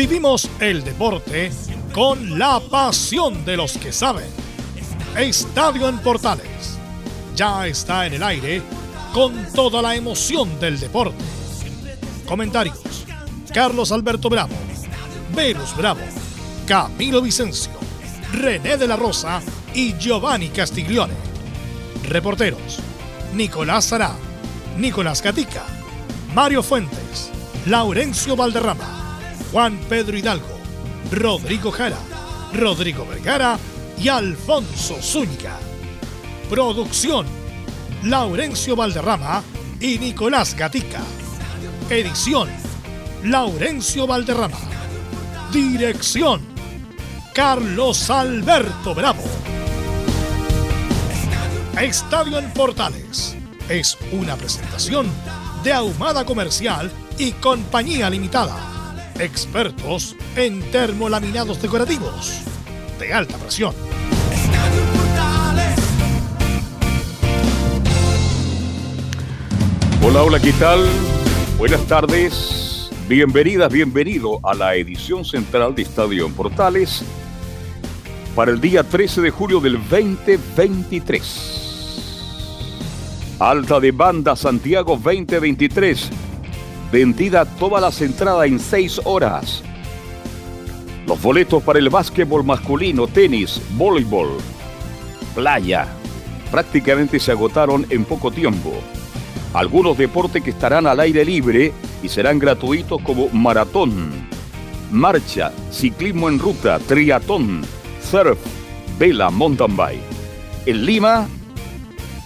Vivimos el deporte con la pasión de los que saben. Estadio en Portales ya está en el aire con toda la emoción del deporte. Comentarios: Carlos Alberto Bravo, Verus Bravo, Camilo Vicencio, René de la Rosa y Giovanni Castiglione. Reporteros: Nicolás Sará, Nicolás Gatica, Mario Fuentes, Laurencio Valderrama. Juan Pedro Hidalgo, Rodrigo Jara, Rodrigo Vergara y Alfonso Zúñiga. Producción, Laurencio Valderrama y Nicolás Gatica. Edición, Laurencio Valderrama. Dirección, Carlos Alberto Bravo. Estadio en Portales es una presentación de Ahumada Comercial y Compañía Limitada expertos en termolaminados decorativos de alta presión. Hola, hola, ¿qué tal? Buenas tardes, bienvenidas, bienvenido a la edición central de Estadio en Portales para el día 13 de julio del 2023. Alta de banda Santiago 2023 Vendida todas las entradas en seis horas. Los boletos para el básquetbol masculino, tenis, voleibol, playa, prácticamente se agotaron en poco tiempo. Algunos deportes que estarán al aire libre y serán gratuitos como maratón, marcha, ciclismo en ruta, triatón, surf, vela, mountain bike. En Lima,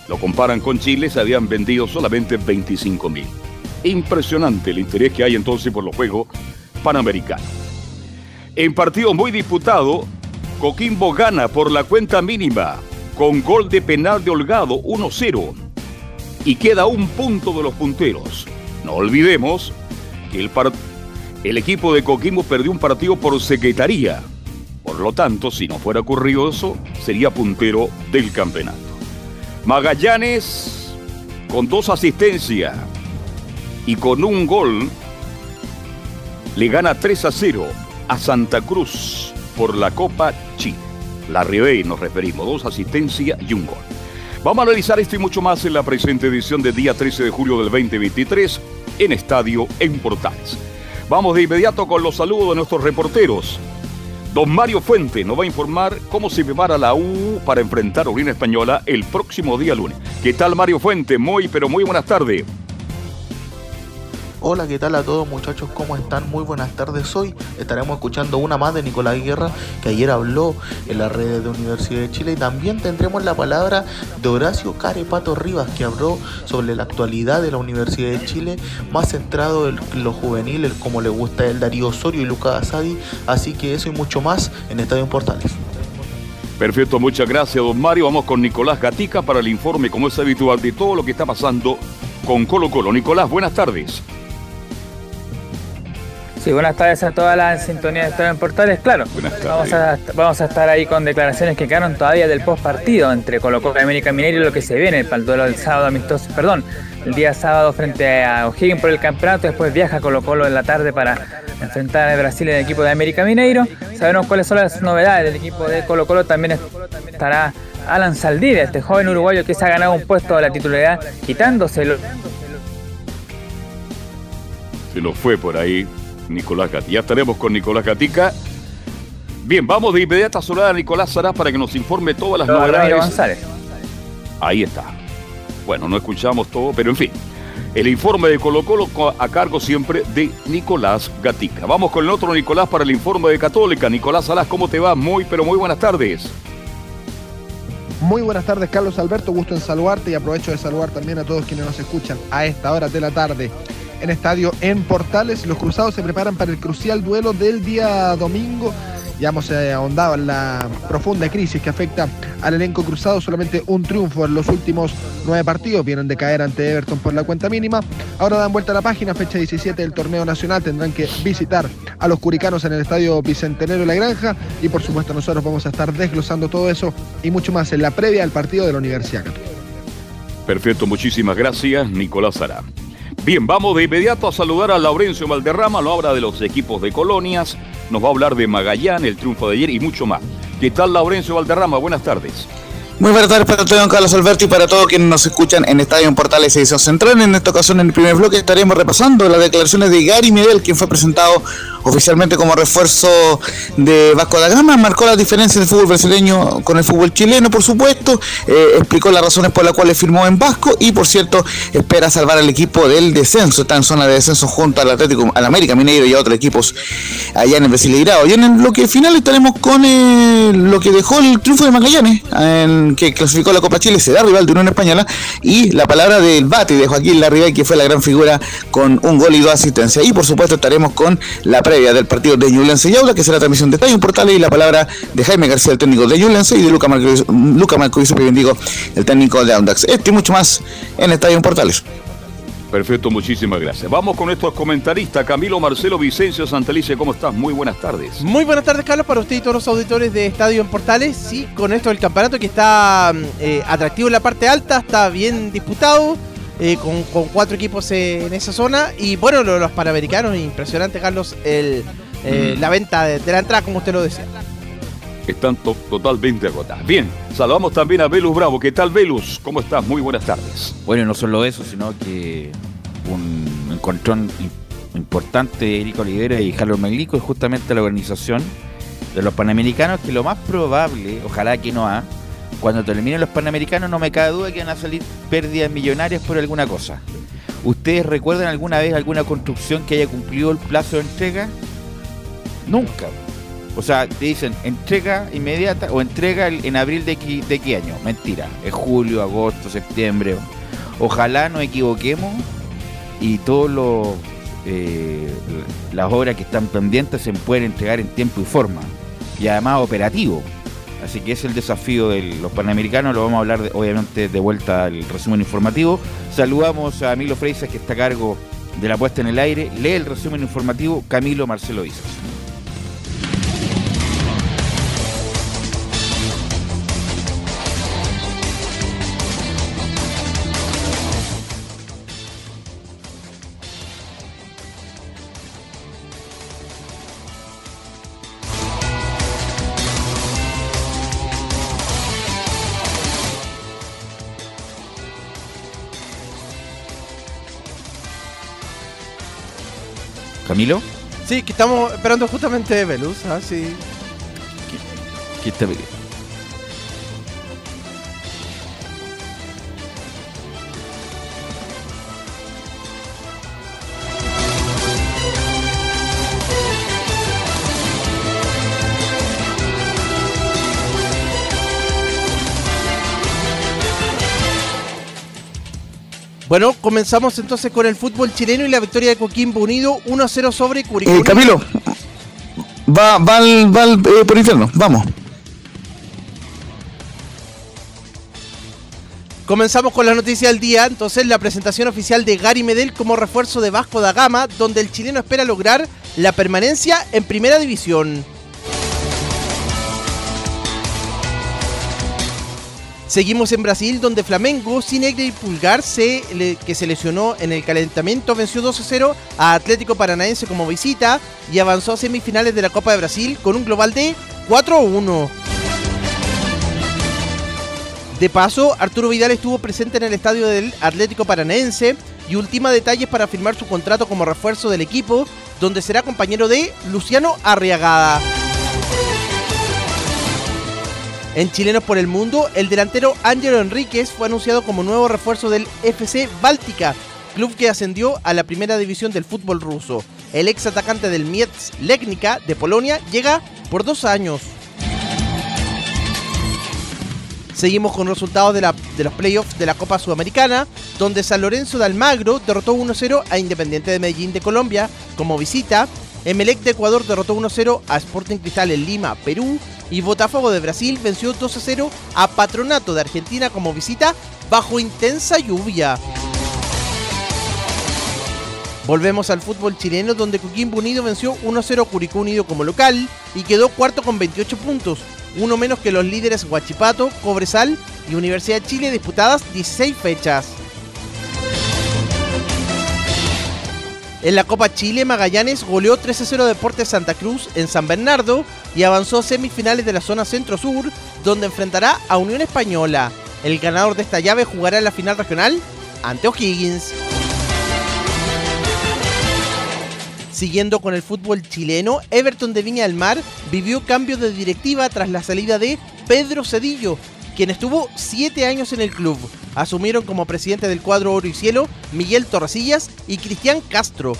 lo comparan con Chile, se habían vendido solamente 25 mil. Impresionante el interés que hay entonces por los Juegos Panamericanos. En partido muy disputado, Coquimbo gana por la cuenta mínima con gol de penal de Holgado 1-0 y queda un punto de los punteros. No olvidemos que el, el equipo de Coquimbo perdió un partido por secretaría. Por lo tanto, si no fuera ocurrido eso, sería puntero del campeonato. Magallanes con dos asistencias y con un gol le gana 3 a 0 a Santa Cruz por la Copa Chile. La Ribey nos referimos, dos asistencias y un gol. Vamos a analizar esto y mucho más en la presente edición del día 13 de julio del 2023 en Estadio en Portales. Vamos de inmediato con los saludos de nuestros reporteros. Don Mario Fuente nos va a informar cómo se prepara la U para enfrentar a Unión Española el próximo día lunes. ¿Qué tal Mario Fuente? Muy, pero muy buenas tardes. Hola, ¿qué tal a todos muchachos? ¿Cómo están? Muy buenas tardes. Hoy estaremos escuchando una más de Nicolás Guerra, que ayer habló en las redes de Universidad de Chile. Y también tendremos la palabra de Horacio Carepato Rivas, que habló sobre la actualidad de la Universidad de Chile, más centrado en lo juvenil, como le gusta el Darío Osorio y Lucas Asadi. Así que eso y mucho más en Estadio Portales. Perfecto, muchas gracias, don Mario. Vamos con Nicolás Gatica para el informe, como es habitual, de todo lo que está pasando con Colo Colo. Nicolás, buenas tardes. Sí, buenas tardes a toda la sintonía de Estadio en Portales. Claro, vamos a, vamos a estar ahí con declaraciones que quedaron todavía del post partido entre Colo Colo y América Mineiro y lo que se viene para el duelo del sábado amistoso, perdón, el día sábado frente a O'Higgins por el campeonato, después viaja Colo Colo en la tarde para enfrentar a Brasil en el equipo de América Mineiro. Sabemos cuáles son las novedades del equipo de Colo Colo, también estará Alan Saldivia, este joven uruguayo que se ha ganado un puesto de la titularidad quitándoselo. Se lo fue por ahí Nicolás Gatica. Ya estaremos con Nicolás Gatica. Bien, vamos de inmediato a saludar a Nicolás Sarás para que nos informe todas las novedades. Ahí está. Bueno, no escuchamos todo, pero en fin. El informe de Colo Colo a cargo siempre de Nicolás Gatica. Vamos con el otro Nicolás para el informe de Católica. Nicolás Salas, ¿cómo te va? Muy, pero muy buenas tardes. Muy buenas tardes, Carlos Alberto. Gusto en saludarte y aprovecho de saludar también a todos quienes nos escuchan a esta hora de la tarde en estadio en Portales. Los cruzados se preparan para el crucial duelo del día domingo. Ya hemos eh, ahondado en la profunda crisis que afecta al elenco cruzado. Solamente un triunfo en los últimos nueve partidos. Vienen de caer ante Everton por la cuenta mínima. Ahora dan vuelta a la página, fecha 17 del torneo nacional. Tendrán que visitar a los curicanos en el estadio Bicentenario de la Granja. Y por supuesto, nosotros vamos a estar desglosando todo eso y mucho más en la previa al partido de la Universidad Perfecto, muchísimas gracias, Nicolás Sara. Bien, vamos de inmediato a saludar a Laurencio Valderrama, lo habla de los equipos de colonias, nos va a hablar de Magallanes, el triunfo de ayer y mucho más. ¿Qué tal Laurencio Valderrama? Buenas tardes. Muy buenas tardes para todos, Carlos Alberto, y para todos quienes nos escuchan en Estadio en Portales Edición Central. En esta ocasión, en el primer bloque, estaremos repasando las declaraciones de Gary Medel, quien fue presentado oficialmente como refuerzo de Vasco da Gama. Marcó las diferencias del fútbol brasileño con el fútbol chileno, por supuesto. Eh, explicó las razones por las cuales firmó en Vasco y, por cierto, espera salvar al equipo del descenso. Está en zona de descenso junto al Atlético, al América Mineiro y a otros equipos allá en el Brasileirao. Y en el bloque final estaremos con eh, lo que dejó el triunfo de Magallanes, que clasificó la Copa Chile, será rival de Unión Española, y la palabra del bate de Joaquín Larribey, que fue la gran figura con un gol y dos asistencias. Y por supuesto estaremos con la previa del partido de Ñublense y Aula, que será transmisión de Estadio Portal, y la palabra de Jaime García, el técnico de Ñublense, y de Luca Marcoviso, Luca digo, el técnico de Audax. Este y mucho más en Estadio Portales. Perfecto, muchísimas gracias. Vamos con estos comentaristas. Camilo Marcelo Vicencio Santelice, ¿cómo estás? Muy buenas tardes. Muy buenas tardes, Carlos, para usted y todos los auditores de Estadio en Portales. Sí, con esto del campeonato que está eh, atractivo en la parte alta, está bien disputado, eh, con, cuatro equipos en esa zona. Y bueno, los, panamericanos, impresionante, Carlos, el, eh, la venta de, la entrada, como usted lo decía están totalmente agotadas. Bien, saludamos también a Velus Bravo. ¿Qué tal, Velus? ¿Cómo estás? Muy buenas tardes. Bueno, no solo eso, sino que un encontrón importante de Eric Olivera y Carlos Meglico es justamente la organización de los Panamericanos, que lo más probable, ojalá que no ha, cuando terminen los Panamericanos no me cabe duda que van a salir pérdidas millonarias por alguna cosa. ¿Ustedes recuerdan alguna vez alguna construcción que haya cumplido el plazo de entrega? Nunca. O sea, te dicen entrega inmediata o entrega en abril de, de qué año. Mentira. Es julio, agosto, septiembre. Ojalá nos equivoquemos y todas eh, las obras que están pendientes se pueden entregar en tiempo y forma. Y además operativo. Así que es el desafío de los panamericanos. Lo vamos a hablar, obviamente, de vuelta al resumen informativo. Saludamos a Milo Freisas, que está a cargo de la puesta en el aire. Lee el resumen informativo Camilo Marcelo Isas. ¿Camilo? Sí, que estamos esperando justamente Velus, ¿ah? Sí. ¿Qué, qué Bueno, comenzamos entonces con el fútbol chileno y la victoria de Coquimbo Unido 1-0 sobre Curicó. Eh, Camilo, va, va, va eh, por infierno, vamos. Comenzamos con la noticia del día, entonces la presentación oficial de Gary Medel como refuerzo de Vasco da Gama, donde el chileno espera lograr la permanencia en primera división. Seguimos en Brasil, donde Flamengo, sin y Pulgar, se, que se lesionó en el calentamiento, venció 2 0 a Atlético Paranaense como visita y avanzó a semifinales de la Copa de Brasil con un global de 4 1. De paso, Arturo Vidal estuvo presente en el estadio del Atlético Paranaense y ultima detalles para firmar su contrato como refuerzo del equipo, donde será compañero de Luciano Arriagada. En Chilenos por el Mundo, el delantero Ángelo Enríquez fue anunciado como nuevo refuerzo del FC Báltica, club que ascendió a la primera división del fútbol ruso. El ex atacante del Mietz Legnica de Polonia llega por dos años. Seguimos con resultados de, de los playoffs de la Copa Sudamericana, donde San Lorenzo de Almagro derrotó 1-0 a Independiente de Medellín de Colombia como visita. Emelec de Ecuador derrotó 1-0 a Sporting Cristal en Lima, Perú y Botafogo de Brasil venció 2 a 0 a Patronato de Argentina como visita bajo intensa lluvia. Volvemos al fútbol chileno donde Coquimbo Unido venció 1-0 a Curicó Unido como local y quedó cuarto con 28 puntos, uno menos que los líderes Huachipato, Cobresal y Universidad de Chile disputadas 16 fechas. En la Copa Chile, Magallanes goleó 3-0 Deportes Santa Cruz en San Bernardo y avanzó a semifinales de la zona centro-sur, donde enfrentará a Unión Española. El ganador de esta llave jugará en la final regional ante O'Higgins. Siguiendo con el fútbol chileno, Everton de Viña del Mar vivió cambio de directiva tras la salida de Pedro Cedillo, quien estuvo siete años en el club. Asumieron como presidente del cuadro Oro y Cielo Miguel Torresillas y Cristian Castro.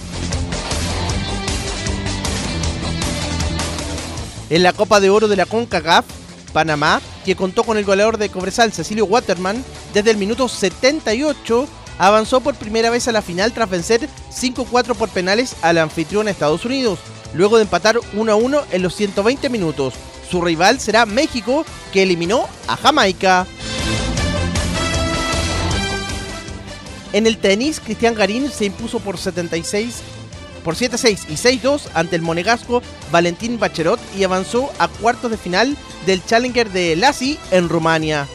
En la Copa de Oro de la CONCACAF, Panamá, que contó con el goleador de Cobresal Cecilio Waterman, desde el minuto 78 avanzó por primera vez a la final tras vencer 5-4 por penales al anfitrión Estados Unidos, luego de empatar 1-1 en los 120 minutos. Su rival será México, que eliminó a Jamaica. En el tenis, Cristian Garín se impuso por 76 por 7-6 y 6-2 ante el monegasco Valentín Bacherot y avanzó a cuartos de final del Challenger de Lassi en Rumania.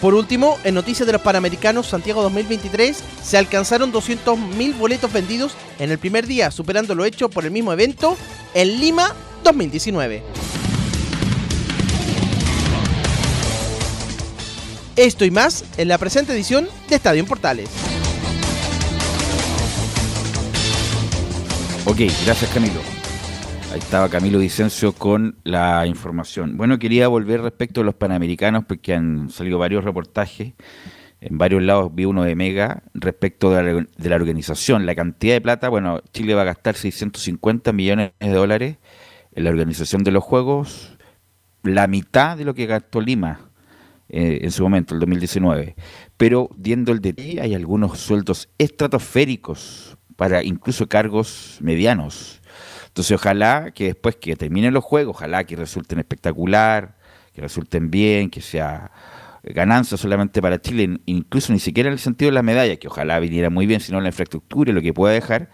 Por último, en noticias de los Panamericanos Santiago 2023, se alcanzaron 200.000 boletos vendidos en el primer día, superando lo hecho por el mismo evento en Lima 2019. Esto y más en la presente edición de Estadio en Portales. Ok, gracias Camilo. Ahí estaba Camilo Vicencio con la información. Bueno, quería volver respecto a los Panamericanos porque han salido varios reportajes. En varios lados vi uno de Mega respecto de la, organización. La cantidad de plata, bueno, Chile va a gastar 650 millones de dólares en la organización de los Juegos, la mitad de lo que gastó Lima eh, en su momento, el 2019. Pero viendo el detalle, hay algunos sueldos estratosféricos para incluso cargos medianos entonces, ojalá que después que terminen los juegos, ojalá que resulten espectacular, que resulten bien, que sea ganancia solamente para Chile, incluso ni siquiera en el sentido de la medalla, que ojalá viniera muy bien, sino la infraestructura y lo que pueda dejar,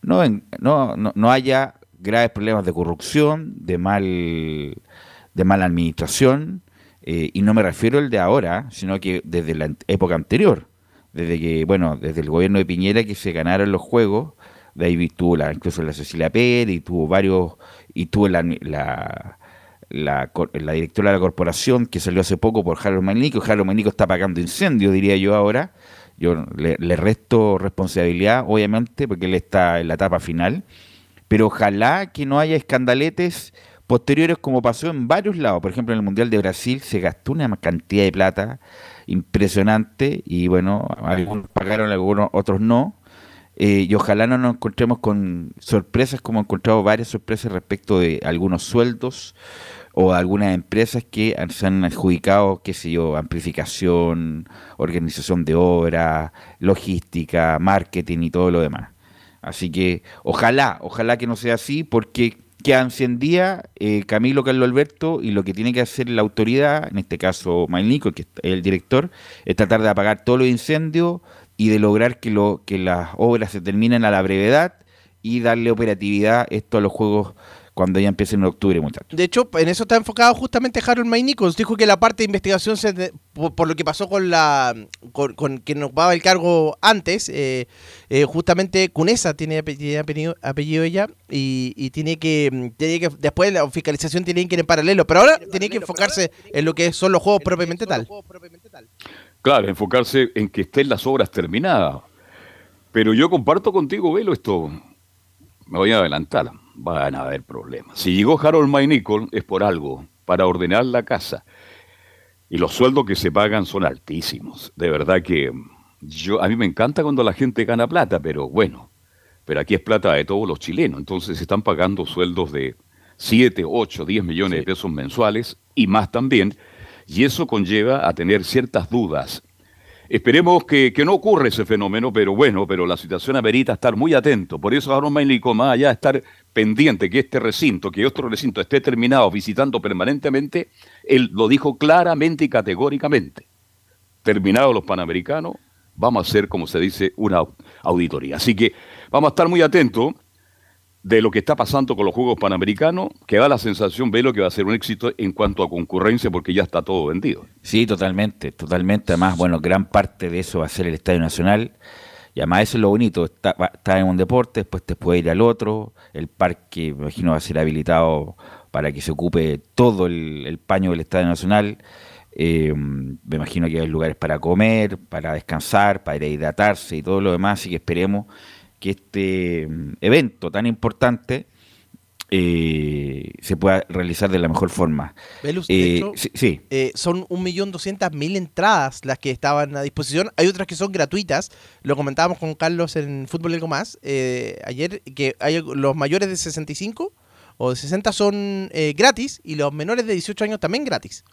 no, no, no, haya graves problemas de corrupción, de mal de mala administración, eh, y no me refiero al de ahora, sino que desde la época anterior, desde que, bueno, desde el gobierno de Piñera que se ganaron los juegos, de ahí tuvo la, incluso la Cecilia Pérez y tuvo varios, y tuvo la, la, la, directora de la corporación que salió hace poco por Harold Magnico. Harold Magnico está apagando incendios, diría yo ahora. Yo le, resto responsabilidad, obviamente, porque él está en la etapa final. Pero ojalá que no haya escandaletes posteriores como pasó en varios lados. Por ejemplo, en el Mundial de Brasil se gastó una cantidad de plata impresionante y bueno, algunos pagaron, algunos otros no. Eh, y ojalá no nos encontremos con sorpresas como he encontrado varias sorpresas respecto de algunos sueldos o algunas empresas que se han adjudicado, qué sé yo, amplificación, organización de obra, logística, marketing y todo lo demás. Así que ojalá, ojalá que no sea así, porque quedan 100 días, eh, Camilo Carlos Alberto, y lo que tiene que hacer la autoridad, en este caso Mailnico, que es el director, es tratar de apagar todos los incendios, y de lograr que, lo, que las obras se terminen a la brevedad y darle operatividad esto a los juegos cuando ya empiecen en octubre, muchachos. De hecho, en eso está enfocado justamente Harold May Dijo que la parte de investigación, se por, lo que pasó con la con, con quien ocupaba el cargo antes, eh, eh, justamente Cunesa tiene apellido, apellido, ella y, tiene, que, tiene que después la fiscalización tiene que ir en paralelo, pero ahora tiene que enfocarse en lo que son los juegos propiamente tal. Claro, enfocarse en que estén las obras terminadas. Pero yo comparto contigo, Velo, esto. Me voy a adelantar. Van a haber problemas. Si llegó Harold May es por algo, para ordenar la casa. Y los sueldos que se pagan son altísimos. De verdad que yo a mí me encanta cuando la gente gana plata, pero bueno, pero aquí es plata de todos los chilenos. Entonces se están pagando sueldos de 7, 8, 10 millones de pesos mensuales y más también y eso conlleva a tener ciertas dudas. Esperemos que, no ocurra ese fenómeno, pero bueno, pero la situación amerita estar muy atento. Por eso Aaron Mélico, más allá de estar pendiente que este recinto, que otro recinto esté terminado visitando permanentemente, él lo dijo claramente y categóricamente. Terminados los Panamericanos, vamos a hacer, como se dice, una auditoría. Así que vamos a estar muy atentos de lo que está pasando con los Juegos Panamericanos, que da la sensación, lo que va a ser un éxito en cuanto a concurrencia, porque ya está todo vendido. Sí, totalmente, totalmente. Además, bueno, gran parte de eso va a ser el Estadio Nacional. Y además eso es lo bonito, está, en un deporte, después te puede ir al otro, el parque, me imagino, va a ser habilitado para que se ocupe todo el, paño del Estadio Nacional. Eh, me imagino que hay lugares para comer, para descansar, para hidratarse y todo lo demás, así que esperemos que este mm, evento tan importante eh, se pueda realizar de la mejor forma. Velus, eh, sí, eh, son 1.200.000 entradas las que estaban a disposición. Hay otras que son gratuitas. Lo comentábamos con Carlos en Fútbol y Algo Más ayer, que hay los mayores de 65 o de 60 son gratis y los menores de 18 años también gratis.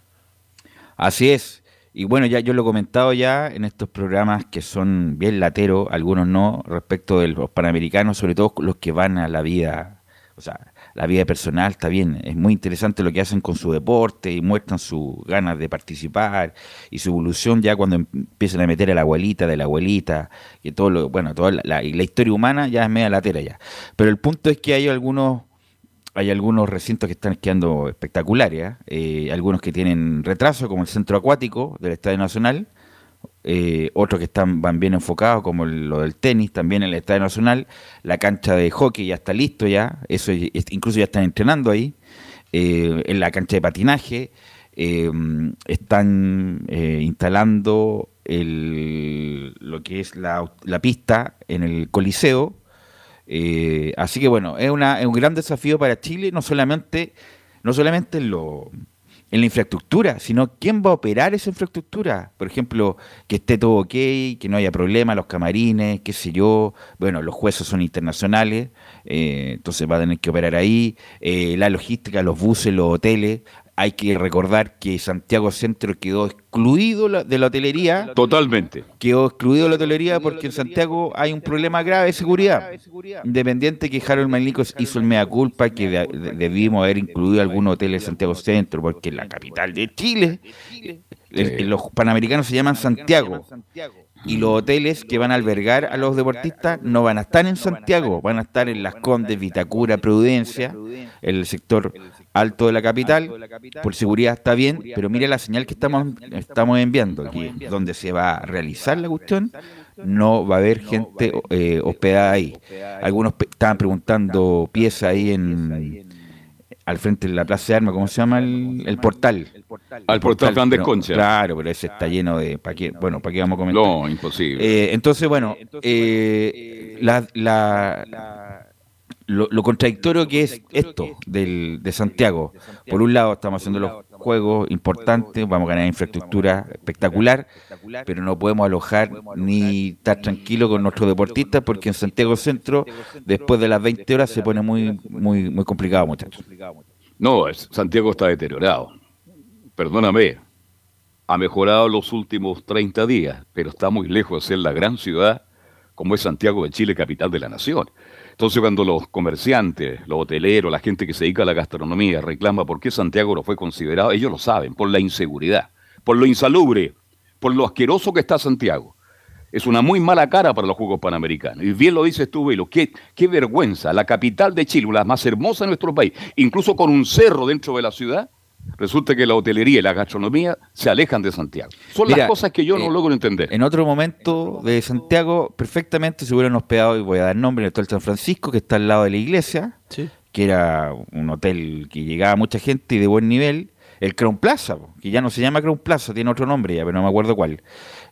Así es. Y bueno, ya yo lo he comentado ya en estos programas que son bien lateros, algunos no, respecto de los panamericanos, sobre todo los que van a la vida, o sea, la vida personal está bien, es muy interesante lo que hacen con su deporte y muestran sus ganas de participar y su evolución ya cuando empiezan a meter a la abuelita de la abuelita, que todo lo, bueno, toda la, la historia humana ya es media latera ya. Pero el punto es que hay algunos hay algunos recintos que están quedando espectaculares, ¿eh? Eh, algunos que tienen retraso, como el centro acuático del Estadio Nacional, eh, otros que están van bien enfocados, como lo del tenis, también en el Estadio Nacional, la cancha de hockey ya está listo ya, eso incluso ya están entrenando ahí, en la cancha de patinaje, están instalando lo que es la, la pista en el Coliseo, eh, así que bueno, es, una, un gran desafío para Chile, no solamente, no solamente en, lo, en la infraestructura, sino quién va a operar esa infraestructura. Por ejemplo, que esté todo ok, que no haya problema, los camarines, qué sé yo. Bueno, los jueces son internacionales, eh, entonces va a tener que operar ahí. Eh, la logística, los buses, los hoteles. Hay que recordar que Santiago Centro quedó excluido de la hotelería. Totalmente. Quedó excluido de la hotelería porque en Santiago hay un problema grave de seguridad. Independiente que Harold Manlico hizo el mea culpa que debimos haber incluido algún hotel en Santiago Centro, porque la capital de Chile, los panamericanos se llaman Santiago. y los hoteles que van a albergar a los deportistas no van a estar en Santiago, van a estar en Las Condes, Vitacura, Prudencia, el sector alto de la capital. Por seguridad está bien, pero mire la señal que estamos, estamos enviando, aquí, donde se va a realizar la cuestión, no va a haber gente eh, hospedada ahí. Algunos estaban preguntando pieza ahí en al frente de la Plaza de Armas, ¿cómo se llama el, portal? Al portal Plan de Concha. Claro, pero ese está lleno de... ¿para qué? Bueno, ¿para qué vamos a comentar? No, imposible. Eh, entonces, bueno, eh, la, la, lo, contradictorio que es esto del, de Santiago. Por un lado, estamos haciendo los juegos importantes, vamos a ganar infraestructura espectacular, pero no podemos alojar ni estar tranquilos con nuestros deportistas porque en Santiago Centro, después de las 20 horas, se pone muy, muy, muy complicado, muchachos. No, Santiago está deteriorado. Perdóname, ha mejorado los últimos 30 días, pero está muy lejos de ser la gran ciudad como es Santiago de Chile, capital de la nación. Entonces cuando los comerciantes, los hoteleros, la gente que se dedica a la gastronomía reclama por qué Santiago no fue considerado, ellos lo saben, por la inseguridad, por lo insalubre, por lo asqueroso que está Santiago. Es una muy mala cara para los Juegos Panamericanos. Y bien lo dices tú, Velo, qué, qué vergüenza, la capital de Chile, la más hermosa de nuestro país, incluso con un cerro dentro de la ciudad, resulta que la hotelería y la gastronomía se alejan de Santiago. Son las cosas que yo no eh, logro entender. En otro momento de Santiago, perfectamente se hubieran hospedado, y voy a dar nombre, en el Hotel San Francisco, que está al lado de la iglesia, que era un hotel que llegaba mucha gente y de buen nivel. El Crown Plaza, que ya no se llama Crown Plaza, tiene otro nombre ya, pero no me acuerdo cuál.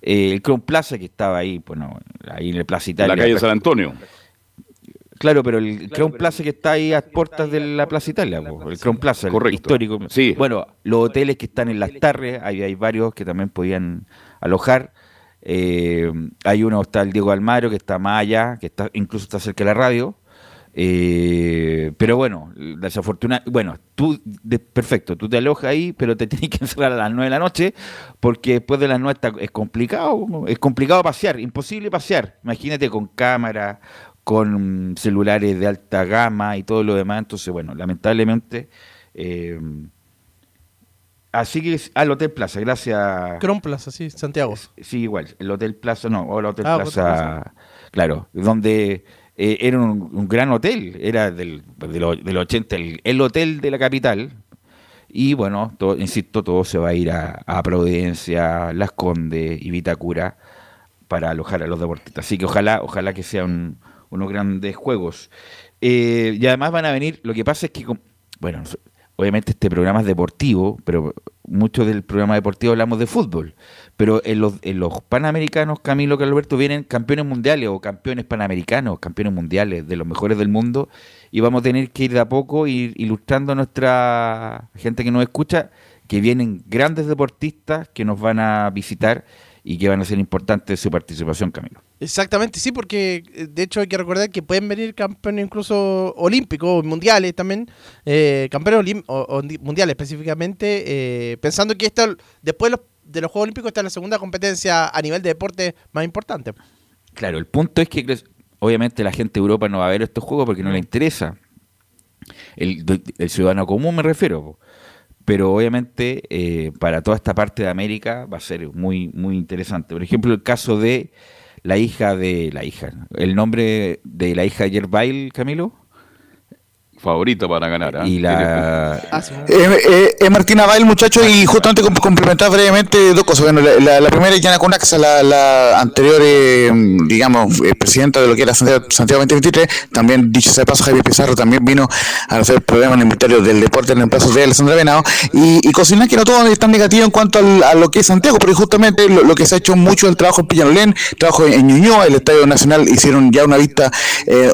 Eh, el Crown Plaza que estaba ahí, bueno, ahí en el Plaza Italia. En la calle San Antonio. Claro, pero el Crown Plaza que está ahí a puertas de la Plaza Italia, el Crown Plaza, el histórico. Sí. Bueno, los hoteles que están en las tardes, ahí hay varios que también podían alojar. Eh, hay uno, está el Diego Almaro, que está más allá, que está incluso está cerca de la radio. Eh, pero bueno, desafortunadamente, bueno, tú, perfecto, tú te alojas ahí, pero te tienes que encerrar a las 9 de la noche, porque después de las 9 es complicado, es complicado pasear, imposible pasear. Imagínate con cámara, con celulares de alta gama y todo lo demás. Entonces, bueno, lamentablemente. Eh, así que al Hotel Plaza, gracias. Cron Plaza, sí, Santiago. Sí, igual. El Hotel Plaza, no, o el Hotel ah, Plaza, claro, donde eh, era un, gran hotel, era del, del, 80, el, hotel de la capital. Y bueno, todo, insisto, todo se va a ir a, a Providencia, Las Condes y Vitacura para alojar a los deportistas. Así que ojalá, ojalá que sean unos grandes juegos. Eh, y además van a venir, lo que pasa es que, bueno, obviamente este programa es deportivo, pero mucho del programa deportivo hablamos de fútbol. Pero en los, en los Panamericanos, Camilo que Alberto, vienen campeones mundiales o campeones panamericanos, campeones mundiales de los mejores del mundo, y vamos a tener que ir de a poco ir ilustrando a nuestra gente que nos escucha que vienen grandes deportistas que nos van a visitar y que van a ser importantes su participación, Camilo. Exactamente, sí, porque eh, de hecho hay que recordar que pueden venir campeones incluso olímpicos, mundiales también, eh, campeones mundiales específicamente, eh, pensando que esto, después de los, de los Juegos Olímpicos, esta es la segunda competencia a nivel de deporte más importante. Claro, el punto es que obviamente la gente de Europa no va a ver estos juegos porque no le interesa. El, el ciudadano común me refiero pero obviamente eh, para toda esta parte de América va a ser muy, muy interesante. Por ejemplo, el caso de la hija de la hija, el nombre de la hija de Yerbail, Camilo favorito para ganar. ¿ah? Y la... Ah, eh, eh, eh, Martina Bail, muchacho, y justamente complementar brevemente dos cosas. Bueno, la, la, primera es Yana Conaxa, la, la anterior, eh, digamos, presidenta de lo que era Santiago, 2023. También, dicho sea de paso, Javier Pizarro también vino a hacer problemas en el inventario del deporte en el plazo de Alessandra Venado. Y, y cocinar que no todo es tan negativo en cuanto a lo que es Santiago, porque justamente lo, que se ha hecho mucho el trabajo en Peñalolén, trabajo en Ñuñoa, el Estadio Nacional, hicieron ya una vista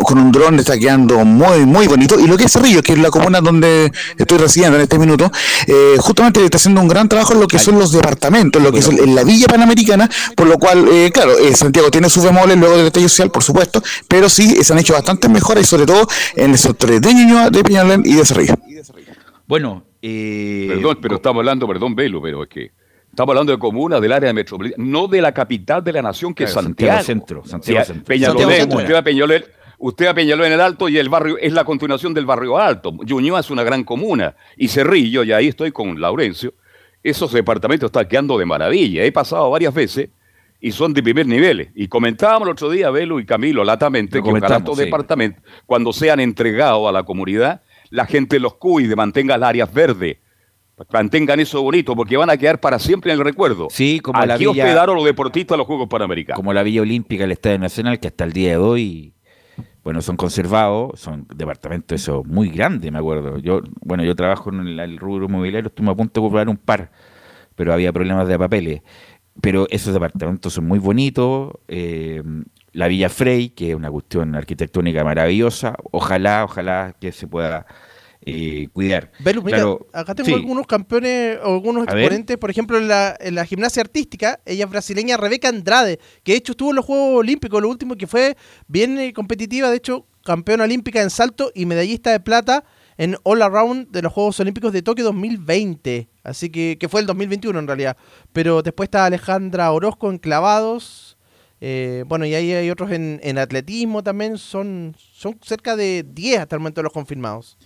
con un dron, está quedando muy, muy bonito. Y lo que es Cerrillo, que es la comuna donde estoy residiendo en este minuto, eh, justamente está haciendo un gran trabajo en lo que son los departamentos, lo que es en la Villa Panamericana, por lo cual, eh, claro, eh, Santiago tiene sus bemoles luego del detalle social, por supuesto, pero sí se han hecho bastantes mejoras y sobre todo en el sector de Ñuñoa, de Peñalén y de Cerrillo. Bueno, perdón, pero estamos hablando, perdón, Velo, pero es que Estamos hablando de comunas del área metropolitana, no de la capital de la nación, que es Santiago. Centro, Santiago Centro. Peñalolén, Peñalolén, Usted apeñaló en el Alto y el barrio es la continuación del barrio Alto. Ñuñoa es una gran comuna. Y Cerrillo, y ahí estoy con Laurencio, esos departamentos están quedando de maravilla. He pasado varias veces y son de primer nivel. Y comentábamos el otro día, Velo y Camilo, latamente, que estos departamentos, cuando sean entregados a la comunidad, la gente los cuide, mantenga las áreas verdes, mantengan eso bonito, porque van a quedar para siempre en el recuerdo. Sí, como Aquí la villa, hospedaron los deportistas a los Juegos Panamericanos. Como la Villa Olímpica, el Estadio Nacional, que hasta el día de hoy bueno, son conservados, son departamentos eso muy grandes, me acuerdo. Yo, bueno, yo trabajo en el, rubro mobiliario, estuve a punto de comprar un par, pero había problemas de papeles. Pero esos departamentos son muy bonitos. Eh, la Villa Frey, que es una cuestión arquitectónica maravillosa. Ojalá, ojalá que se pueda eh, cuidar. acá tengo algunos campeones, algunos exponentes, por ejemplo, en la, en la, gimnasia artística, ella es brasileña Rebeca Andrade, que de hecho estuvo en los Juegos Olímpicos, lo último que fue bien eh, competitiva, de hecho, campeona olímpica en salto y medallista de plata en All Around de los Juegos Olímpicos de Tokio 2020. Así que, que fue el 2021 en realidad. Pero después está Alejandra Orozco en clavados. Eh, bueno, y ahí hay otros en, en atletismo también. Son, son cerca de 10 hasta el momento los confirmados.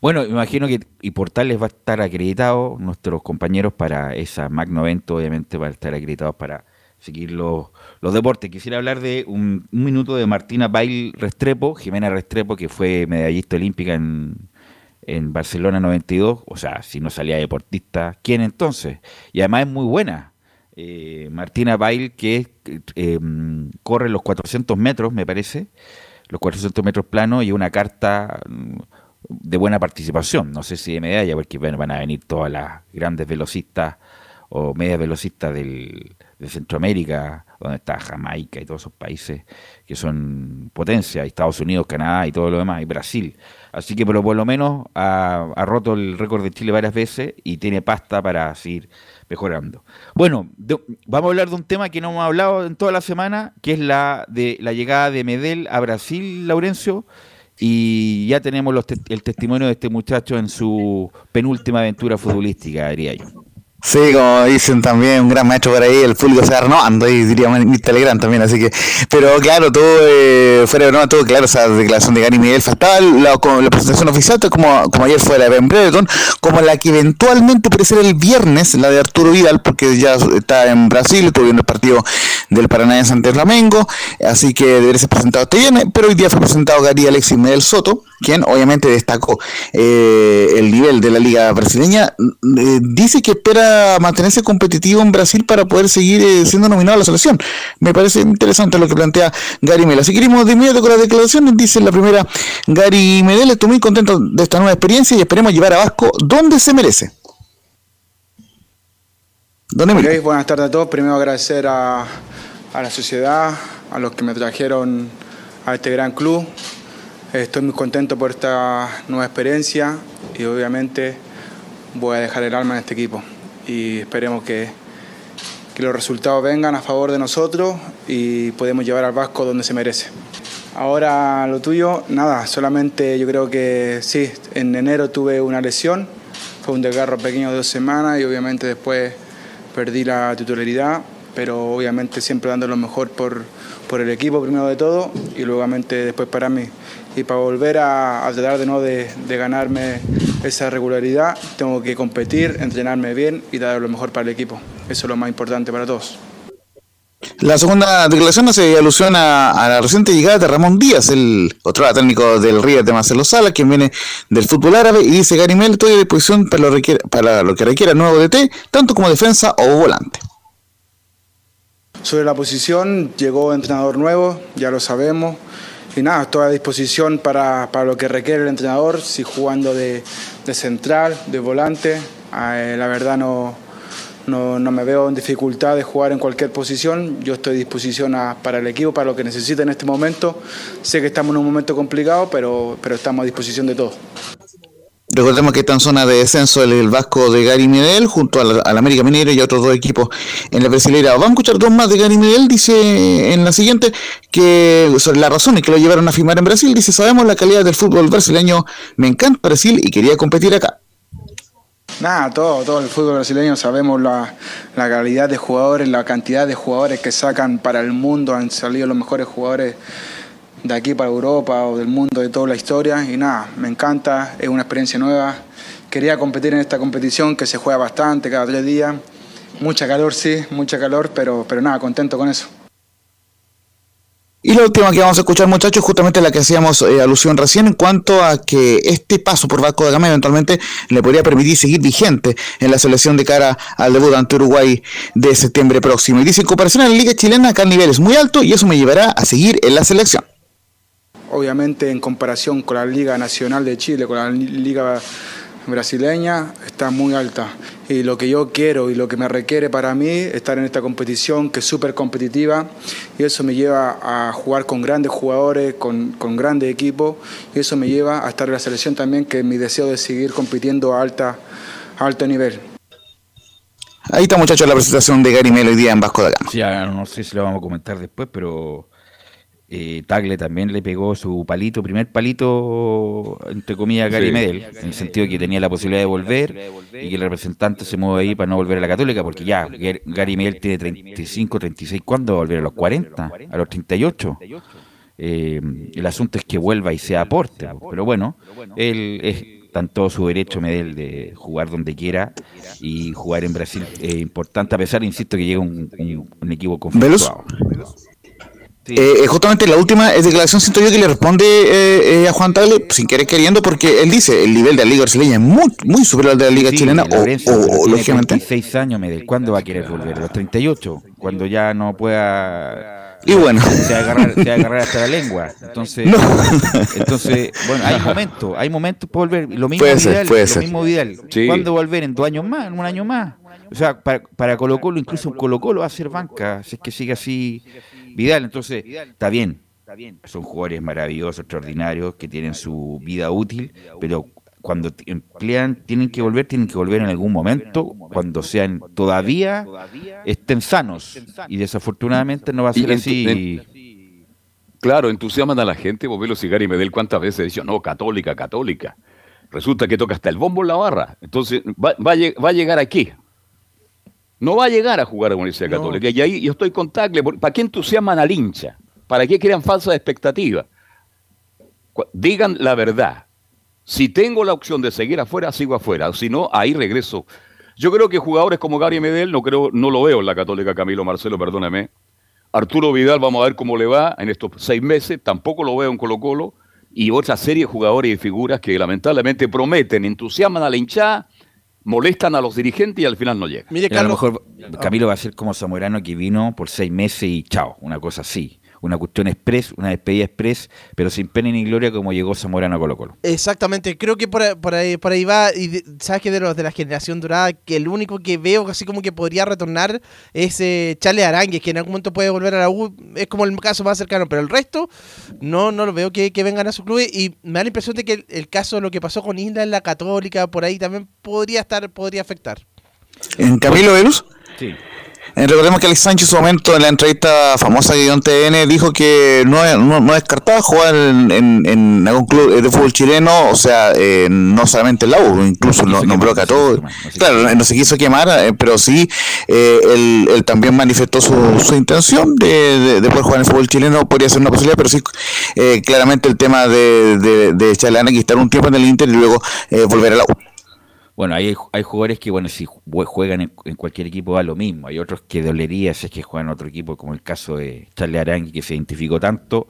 Bueno, imagino que y Portales va a estar acreditado, nuestros compañeros para esa magno evento, obviamente, van a estar acreditados para seguir los, los deportes. Quisiera hablar de un, minuto de Martina Bail Restrepo, Jimena Restrepo, que fue medallista olímpica en, en Barcelona 92. O sea, si no salía deportista, ¿quién entonces? Y además es muy buena. Eh, Martina Bail, que eh, corre los 400 metros, me parece, los 400 metros planos y una carta de buena participación. No sé si de medalla, porque van a venir todas las grandes velocistas o medias velocistas del, de Centroamérica, donde está Jamaica y todos esos países que son potencia, Estados Unidos, Canadá y todo lo demás, y Brasil. Así que pero por lo menos ha, roto el récord de Chile varias veces y tiene pasta para seguir mejorando. Bueno, vamos a hablar de un tema que no hemos hablado en toda la semana, que es la de la llegada de Medel a Brasil, Laurencio. Y ya tenemos el testimonio de este muchacho en su penúltima aventura futbolística, diría yo. Sí, como dicen también, un gran maestro por ahí, el público se va renovando y diría mi Telegram también, así que, pero claro, todo eh, fuera de broma, todo claro, esa declaración de Gary Miguel faltaba la, la presentación oficial, como, como ayer fue la de Ben Brereton, como la que eventualmente puede ser el viernes, la de Arturo Vidal, porque ya está en Brasil, estuvo viendo el partido del Paraná en Santo Flamengo, así que debería ser presentado este viernes, pero hoy día fue presentado Gary Alexis Miguel Soto, quien obviamente destacó eh, el nivel de la liga brasileña, eh, dice que espera mantenerse competitivo en Brasil para poder seguir eh, siendo nominado a la selección. Me parece interesante lo que plantea Gary Mel. Así que iremos de inmediato con las declaraciones. Dice la primera Gary Medel, estoy muy contento de esta nueva experiencia y esperemos llevar a Vasco donde se merece. Okay, buenas tardes a todos. Primero agradecer a, a la sociedad, a los que me trajeron a este gran club, Estoy muy contento por esta nueva experiencia y obviamente voy a dejar el alma en este equipo y esperemos que, que los resultados vengan a favor de nosotros y podemos llevar al Vasco donde se merece. Ahora lo tuyo, nada, solamente yo creo que sí, en enero tuve una lesión, fue un desgarro pequeño de dos semanas y obviamente después perdí la titularidad, pero obviamente siempre dando lo mejor por, por el equipo primero de todo y luego después para mí y para volver a, tratar de, ¿no? De, ganarme esa regularidad tengo que competir, entrenarme bien y dar lo mejor para el equipo. Eso es lo más importante para todos. La segunda declaración hace alusión a, la reciente llegada de Ramón Díaz, el otro técnico del Río de Marcelo Sala, quien viene del fútbol árabe, y dice Garimel, estoy a disposición para lo, para lo que requiera nuevo DT, tanto como defensa o volante. Sobre la posición, llegó entrenador nuevo, ya lo sabemos, y nada, estoy a disposición para, lo que requiere el entrenador, si jugando de, central, de volante, eh, la verdad no, no, me veo en dificultad de jugar en cualquier posición, yo estoy a disposición para el equipo, para lo que necesite en este momento, sé que estamos en un momento complicado, pero, pero estamos a disposición de todo. Recordemos que está en zona de descenso el, Vasco de Gary Medel junto al, América Minero y otros dos equipos en la Brasileira. Vamos a escuchar dos más de Gary Medel. Dice en la siguiente que sobre las razones que lo llevaron a firmar en Brasil. Dice: Sabemos la calidad del fútbol brasileño. Me encanta Brasil y quería competir acá. Nada, todo, todo el fútbol brasileño sabemos la, la calidad de jugadores, la cantidad de jugadores que sacan para el mundo. Han salido los mejores jugadores de aquí para Europa o del mundo de toda la historia y nada, me encanta, es una experiencia nueva. Quería competir en esta competición que se juega bastante cada tres días. Mucha calor, sí, mucha calor, pero, pero nada, contento con eso. Y la última que vamos a escuchar, muchachos, justamente la que hacíamos eh, alusión recién en cuanto a que este paso por Vasco da Gama eventualmente le podría permitir seguir vigente en la selección de cara al debut ante Uruguay de septiembre próximo. Y dice, en comparación a la Liga Chilena, acá el nivel es muy alto y eso me llevará a seguir en la selección obviamente en comparación con la Liga Nacional de Chile, con la Liga brasileña, está muy alta. Y lo que yo quiero y lo que me requiere para mí estar en esta competición que es súper competitiva y eso me lleva a jugar con grandes jugadores, con, con grandes equipos y eso me lleva a estar en la selección también que es mi deseo de seguir compitiendo a, alta, alto nivel. Ahí está muchachos la presentación de Gary Melo hoy día en Vasco da Gama. Sí, no sé si lo vamos a comentar después, pero eh, Tagle también le pegó su palito, primer palito, entre comillas, a Gary Medel, en el sentido de que tenía la posibilidad de volver y que el representante se mueve ahí para no volver a la Católica, porque ya Gary Medel tiene 35, 36, ¿cuándo va a volver? ¿A los 40? ¿A los 38? Eh, el asunto es que vuelva y sea aporte, pero bueno, él es tan todo su derecho Medel de jugar donde quiera y jugar en Brasil es importante a pesar, insisto, que llega un, un, equipo conflictuado. Eh, eh, justamente la última declaración siento yo que le responde eh, a Juan Tagle sin querer queriendo porque él dice el nivel de la liga brasileña es muy, muy superior al de la liga chilena o, o, lógicamente. 36 años Medel ¿cuándo va a querer volver? los 38 cuando ya no pueda y bueno. se va a agarrar, se va a agarrar hasta la lengua. Entonces entonces bueno hay momentos hay momentos para volver lo mismo puede Vidal, ser, lo mismo Vidal. ¿cuándo volver? en dos años más en un año más o sea para, para Colo Colo incluso Colo Colo va a ser banca si es que sigue así Vidal, entonces, está bien. Son jugadores maravillosos, extraordinarios, que tienen su vida útil, pero cuando emplean, tienen que volver, tienen que volver en algún momento, cuando sean todavía estén sanos. Y desafortunadamente no va a ser así. Claro, entusiasman a la gente, Bobelo Cigar y Medel, ¿cuántas veces dicho, no, católica, católica? Resulta que toca hasta el bombo en la barra. Entonces, va, va, a llegar aquí. No va a llegar a jugar a la Universidad Católica. Y ahí yo estoy con. ¿Para qué entusiasman al hincha? ¿Para qué crean falsas expectativas? Digan la verdad. Si tengo la opción de seguir afuera, sigo afuera. Si no, ahí regreso. Yo creo que jugadores como Gary Medel, no creo, no lo veo en la Católica, Camilo Marcelo, perdóname. Arturo Vidal, vamos a ver cómo le va en estos seis meses. Tampoco lo veo en Colo Colo. Y otra serie de jugadores y figuras que lamentablemente prometen, entusiasman a la hinchada molestan a los dirigentes y al final no llegan. Mire, a lo mejor Camilo va a ser como Zamorano que vino por seis meses y chao, una cosa así una cuestión express, una despedida express, pero sin pena ni gloria como llegó Zamorano a Colo Colo. Exactamente, creo que por, ahí, por ahí va, y sabes que de los de la generación dorada, que el único que veo así como que podría retornar es eh, Charles Arangues, que en algún momento puede volver a la U, es como el caso más cercano, pero el resto no, no lo veo que, vengan a su club y me da la impresión de que el, caso, lo que pasó con Isla en la Católica, por ahí también podría estar, podría afectar. ¿En Camilo Velus? Sí. Eh, recordemos que Alex Sánchez en su momento en la entrevista famosa que dio en TN dijo que no, no, descartaba jugar en, algún club de fútbol chileno, o sea, eh, no solamente el la incluso no, nombró que a todos. Claro, no se quiso quemar, eh, pero sí, él, también manifestó su, su intención de, de, poder jugar en el fútbol chileno, podría ser una posibilidad, pero sí, claramente el tema de, de, de echarle a estar un tiempo en el Inter y luego volver a la U. Bueno, hay, hay jugadores que, bueno, si juegan en, cualquier equipo va lo mismo. Hay otros que dolería si es que juegan en otro equipo, como el caso de Charlie Arangui, que se identificó tanto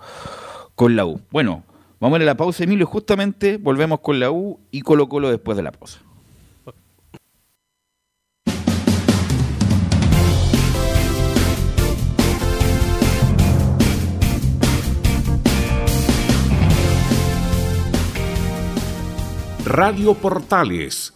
con la U. Bueno, vamos a la pausa, Emilio. Justamente volvemos con la U y Colo Colo después de la pausa. Radio Portales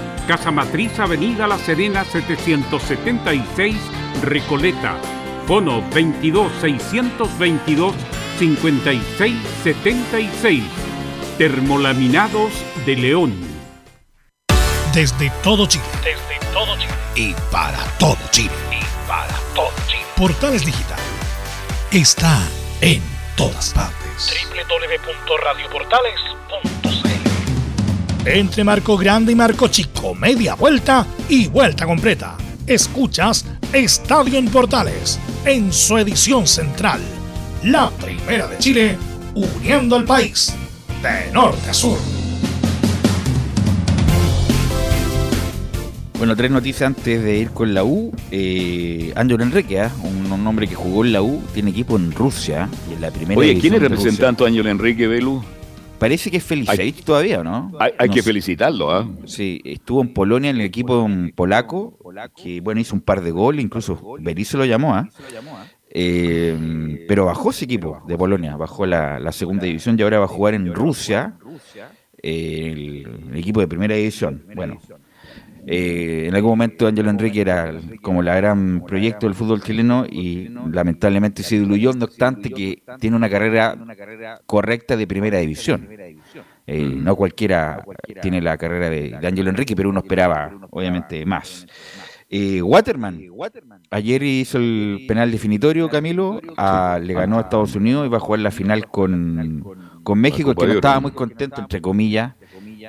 Casa Matriz, Avenida La Serena 776, Recoleta. Fono 22 622 5676. Termolaminados de León. Desde todo Chile. Desde todo Chile. Y para todo Chile. Y para todo Chile. Portales Digital está en todas partes. www.radioportales.cl entre marco grande y marco chico, media vuelta y vuelta completa. Escuchas Estadio en Portales, en su edición central. La primera de Chile, uniendo al país, de norte a sur. Bueno, tres noticias antes de ir con la U. Eh, Ángel Enrique, ¿eh? un, hombre que jugó en la U, tiene equipo en Rusia. Y en la primera Oye, ¿quién es representante Ángel Enrique, Belu? Parece que es Felicevich todavía, ¿no? Hay, que felicitarlo, ¿ah? Sí, estuvo en Polonia en el equipo polaco, que bueno, hizo un par de goles, incluso Berizzo lo llamó, ¿ah? Eh, pero bajó ese equipo de Polonia, bajó la, segunda división y ahora va a jugar en Rusia, el, equipo de primera división. Bueno, eh, en algún momento Ángelo Enrique era como la gran proyecto del fútbol chileno y lamentablemente se diluyó, no obstante que tiene una carrera correcta de primera división. Eh, no cualquiera tiene la carrera de, Ángelo Enrique, pero uno esperaba obviamente más. Eh, Waterman. Ayer hizo el penal definitorio, Camilo. le ganó a Estados Unidos y va a jugar la final con, con México, que no estaba muy contento, entre comillas.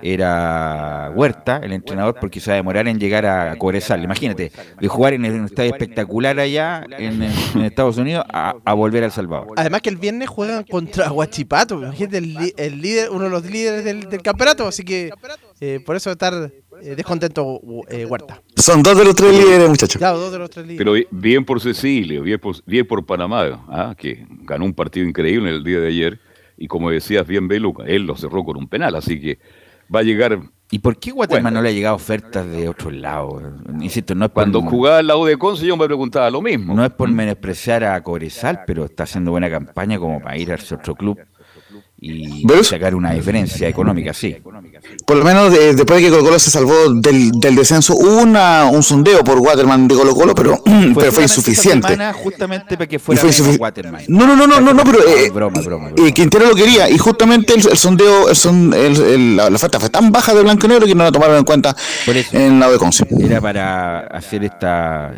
Era Huerta, el entrenador, porque se va a demorar en llegar a Cobresal. Imagínate, de jugar en un estadio espectacular allá en, Estados Unidos a, volver al Salvador. Además que el viernes juegan contra Huachipato, imagínate, el, líder, uno de los líderes del, campeonato, así que eh, por eso estar eh, descontento eh, Huerta. Son dos de los tres líderes, muchachos. Claro, dos de los tres líderes. Pero bien por Cecilio, bien por, bien por Panamá, ¿ah? que ganó un partido increíble en el día de ayer. Y como decías bien, Beluca, él lo cerró con un penal, así que va a llegar ¿Y por qué Guatemala no le ha llegado ofertas de otro lado? Insisto, no es Cuando jugaba al lado de Conce yo me preguntaba lo mismo. No es por menospreciar a Cobresal, pero está haciendo buena campaña como para ir a otro club y sacar una diferencia económica, sí. Por lo menos después de que Colo Colo se salvó del, del descenso, hubo una, un sondeo por Waterman de Colo Colo, pero fue, pero fue insuficiente. justamente para que fuera Waterman. No, no, no, no, no, no pero eh, broma, broma, broma. Eh, Quintero lo quería y justamente el, sondeo, el, son, el, la, oferta fue tan baja de Blanco y Negro que no la tomaron en cuenta en la de Conce. Era para hacer esta...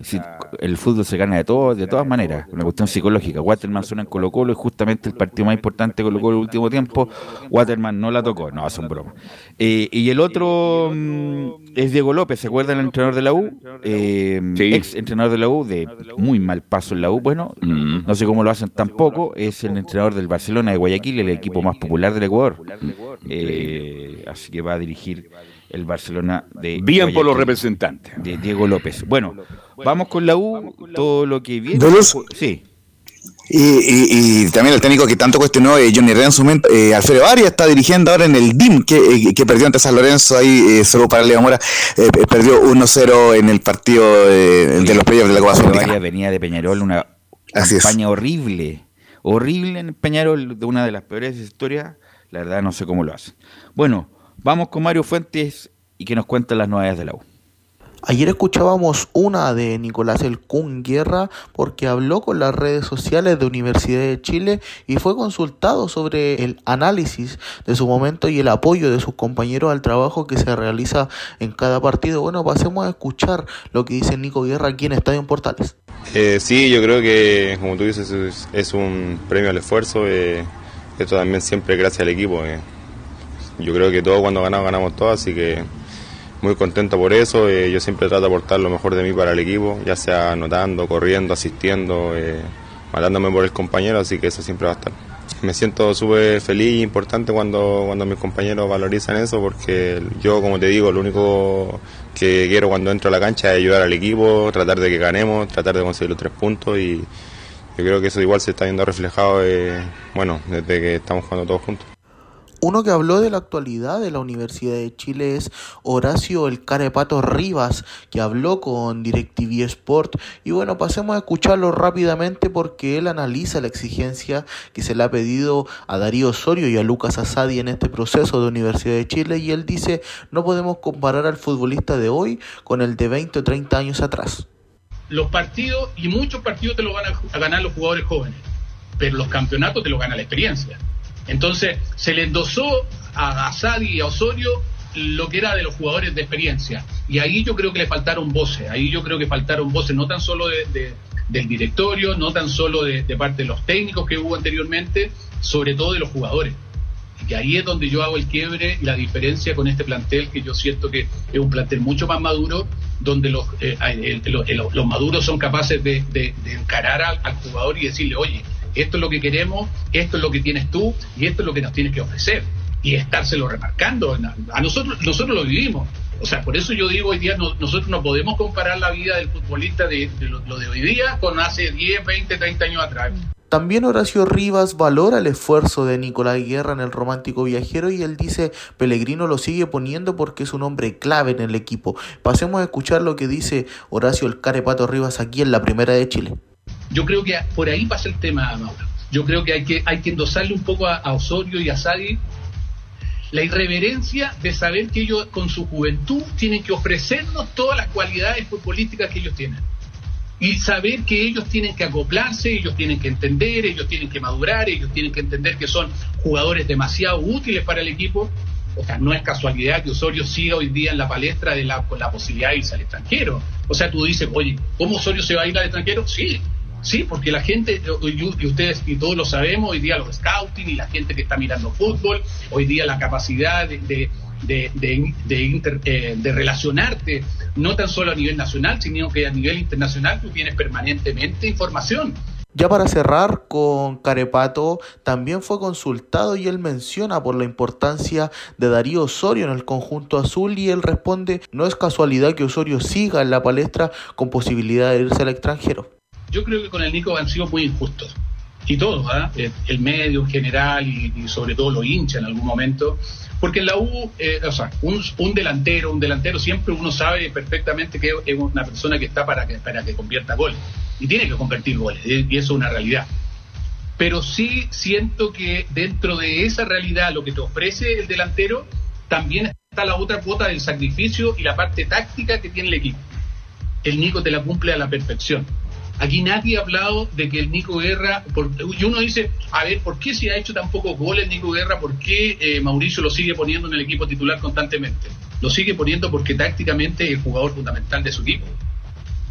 el fútbol se gana de todo, de todas maneras, una cuestión psicológica. Waterman suena en Colo Colo y justamente el partido más importante de Colo Colo el último tiempo, Waterman no la tocó, no, es un broma. Eh, y el otro mm, es Diego López, ¿se acuerdan el entrenador de la U? Eh, ex entrenador de la U, de muy mal paso en la U, bueno, mm. no sé cómo lo hacen tampoco, es el entrenador del Barcelona de Guayaquil, el equipo más popular del Ecuador. Eh, así que va a dirigir el Barcelona de Bien por los representantes. De Diego López. Bueno, vamos con la U, todo lo que viene. Sí. Y, también el técnico que tanto cuestionó eh, Johnny Renzo, eh, Alfredo Arias está dirigiendo ahora en el DIM, que, eh, que perdió ante San Lorenzo, ahí solo para Leo Mora, perdió 1-0 en el partido de los playoffs de la Copa Sudamericana. venía de Peñarol, una campaña horrible, horrible en Peñarol, de una de las peores historias, la verdad no sé cómo lo hacen. Bueno, vamos con Mario Fuentes y que nos cuenta las novedades de la U. Ayer escuchábamos una de Nicolás El Kun Guerra porque habló con las redes sociales de Universidad de Chile y fue consultado sobre el análisis de su momento y el apoyo de sus compañeros al trabajo que se realiza en cada partido. Bueno, pasemos a escuchar lo que dice Nico Guerra aquí en Estadio Portales. Eh, sí, yo creo que, como tú dices, es, un premio al esfuerzo. Eh, esto también siempre gracias al equipo. Eh. Yo creo que todo cuando ganamos, ganamos todo, así que muy contento por eso. Eh, yo siempre trato de aportar lo mejor de mí para el equipo, ya sea anotando, corriendo, asistiendo, eh, matándome por el compañero, así que eso siempre va a estar. Me siento súper feliz e importante cuando, cuando mis compañeros valorizan eso, porque yo, como te digo, lo único que quiero cuando entro a la cancha es ayudar al equipo, tratar de que ganemos, tratar de conseguir los tres puntos y yo creo que eso igual se está viendo reflejado, eh, bueno, desde que estamos jugando todos juntos. Uno que habló de la actualidad de la Universidad de Chile es Horacio El Carepato Rivas, que habló con DirecTV Sport. Y bueno, pasemos a escucharlo rápidamente porque él analiza la exigencia que se le ha pedido a Darío Osorio y a Lucas Asadi en este proceso de Universidad de Chile. Y él dice, no podemos comparar al futbolista de hoy con el de 20 o 30 años atrás. Los partidos, y muchos partidos te los van a ganar los jugadores jóvenes, pero los campeonatos te los gana la experiencia. Entonces se le endosó a Asadi y a Osorio lo que era de los jugadores de experiencia. Y ahí yo creo que le faltaron voces, ahí yo creo que faltaron voces, no tan solo de, del directorio, no tan solo de, parte de los técnicos que hubo anteriormente, sobre todo de los jugadores. Y ahí es donde yo hago el quiebre y la diferencia con este plantel, que yo siento que es un plantel mucho más maduro, donde los, eh, los, maduros son capaces de, encarar al jugador y decirle, oye, esto es lo que queremos, esto es lo que tienes tú y esto es lo que nos tienes que ofrecer. Y estárselo remarcando. A nosotros, nosotros lo vivimos. O sea, por eso yo digo hoy día nosotros no podemos comparar la vida del futbolista de, lo, de hoy día con hace 10, 20, 30 años atrás. También Horacio Rivas valora el esfuerzo de Nicolás Guerra en el romántico viajero y él dice Pellegrino lo sigue poniendo porque es un hombre clave en el equipo. Pasemos a escuchar lo que dice Horacio el Carepato Rivas aquí en la primera de Chile. Yo creo que por ahí pasa el tema, Mauro. Yo creo que hay que, hay que endosarle un poco a, Osorio y a Sadi la irreverencia de saber que ellos con su juventud tienen que ofrecernos todas las cualidades futbolísticas que ellos tienen. Y saber que ellos tienen que acoplarse, ellos tienen que entender, ellos tienen que madurar, ellos tienen que entender que son jugadores demasiado útiles para el equipo o sea, no es casualidad que Osorio siga hoy día en la palestra de la, con la posibilidad de irse al extranjero. O sea, tú dices, oye, ¿cómo Osorio se va a ir al extranjero? Sí, sí, porque la gente, y ustedes y todos lo sabemos, hoy día los scouting y la gente que está mirando fútbol, hoy día la capacidad de, de, eh, de, relacionarte, no tan solo a nivel nacional, sino que a nivel internacional tú tienes permanentemente información. Ya para cerrar con Carepato, también fue consultado y él menciona por la importancia de Darío Osorio en el conjunto azul y él responde, no es casualidad que Osorio siga en la palestra con posibilidad de irse al extranjero. Yo creo que con el Nico han sido muy injustos. Y todo, ¿ah? el medio en general y, y sobre todo los hinchas en algún momento porque en la U, eh, o sea, un, delantero, un delantero siempre uno sabe perfectamente que es una persona que está para que, para que convierta goles. Y tiene que convertir goles, y eso es una realidad. Pero sí siento que dentro de esa realidad, lo que te ofrece el delantero, también está la otra cuota del sacrificio y la parte táctica que tiene el equipo. El Nico te la cumple a la perfección. Aquí nadie ha hablado de que el Nico Guerra, y uno dice, a ver, ¿por qué si ha hecho tan pocos goles Nico Guerra? ¿Por qué eh, Mauricio lo sigue poniendo en el equipo titular constantemente? Lo sigue poniendo porque tácticamente es el jugador fundamental de su equipo.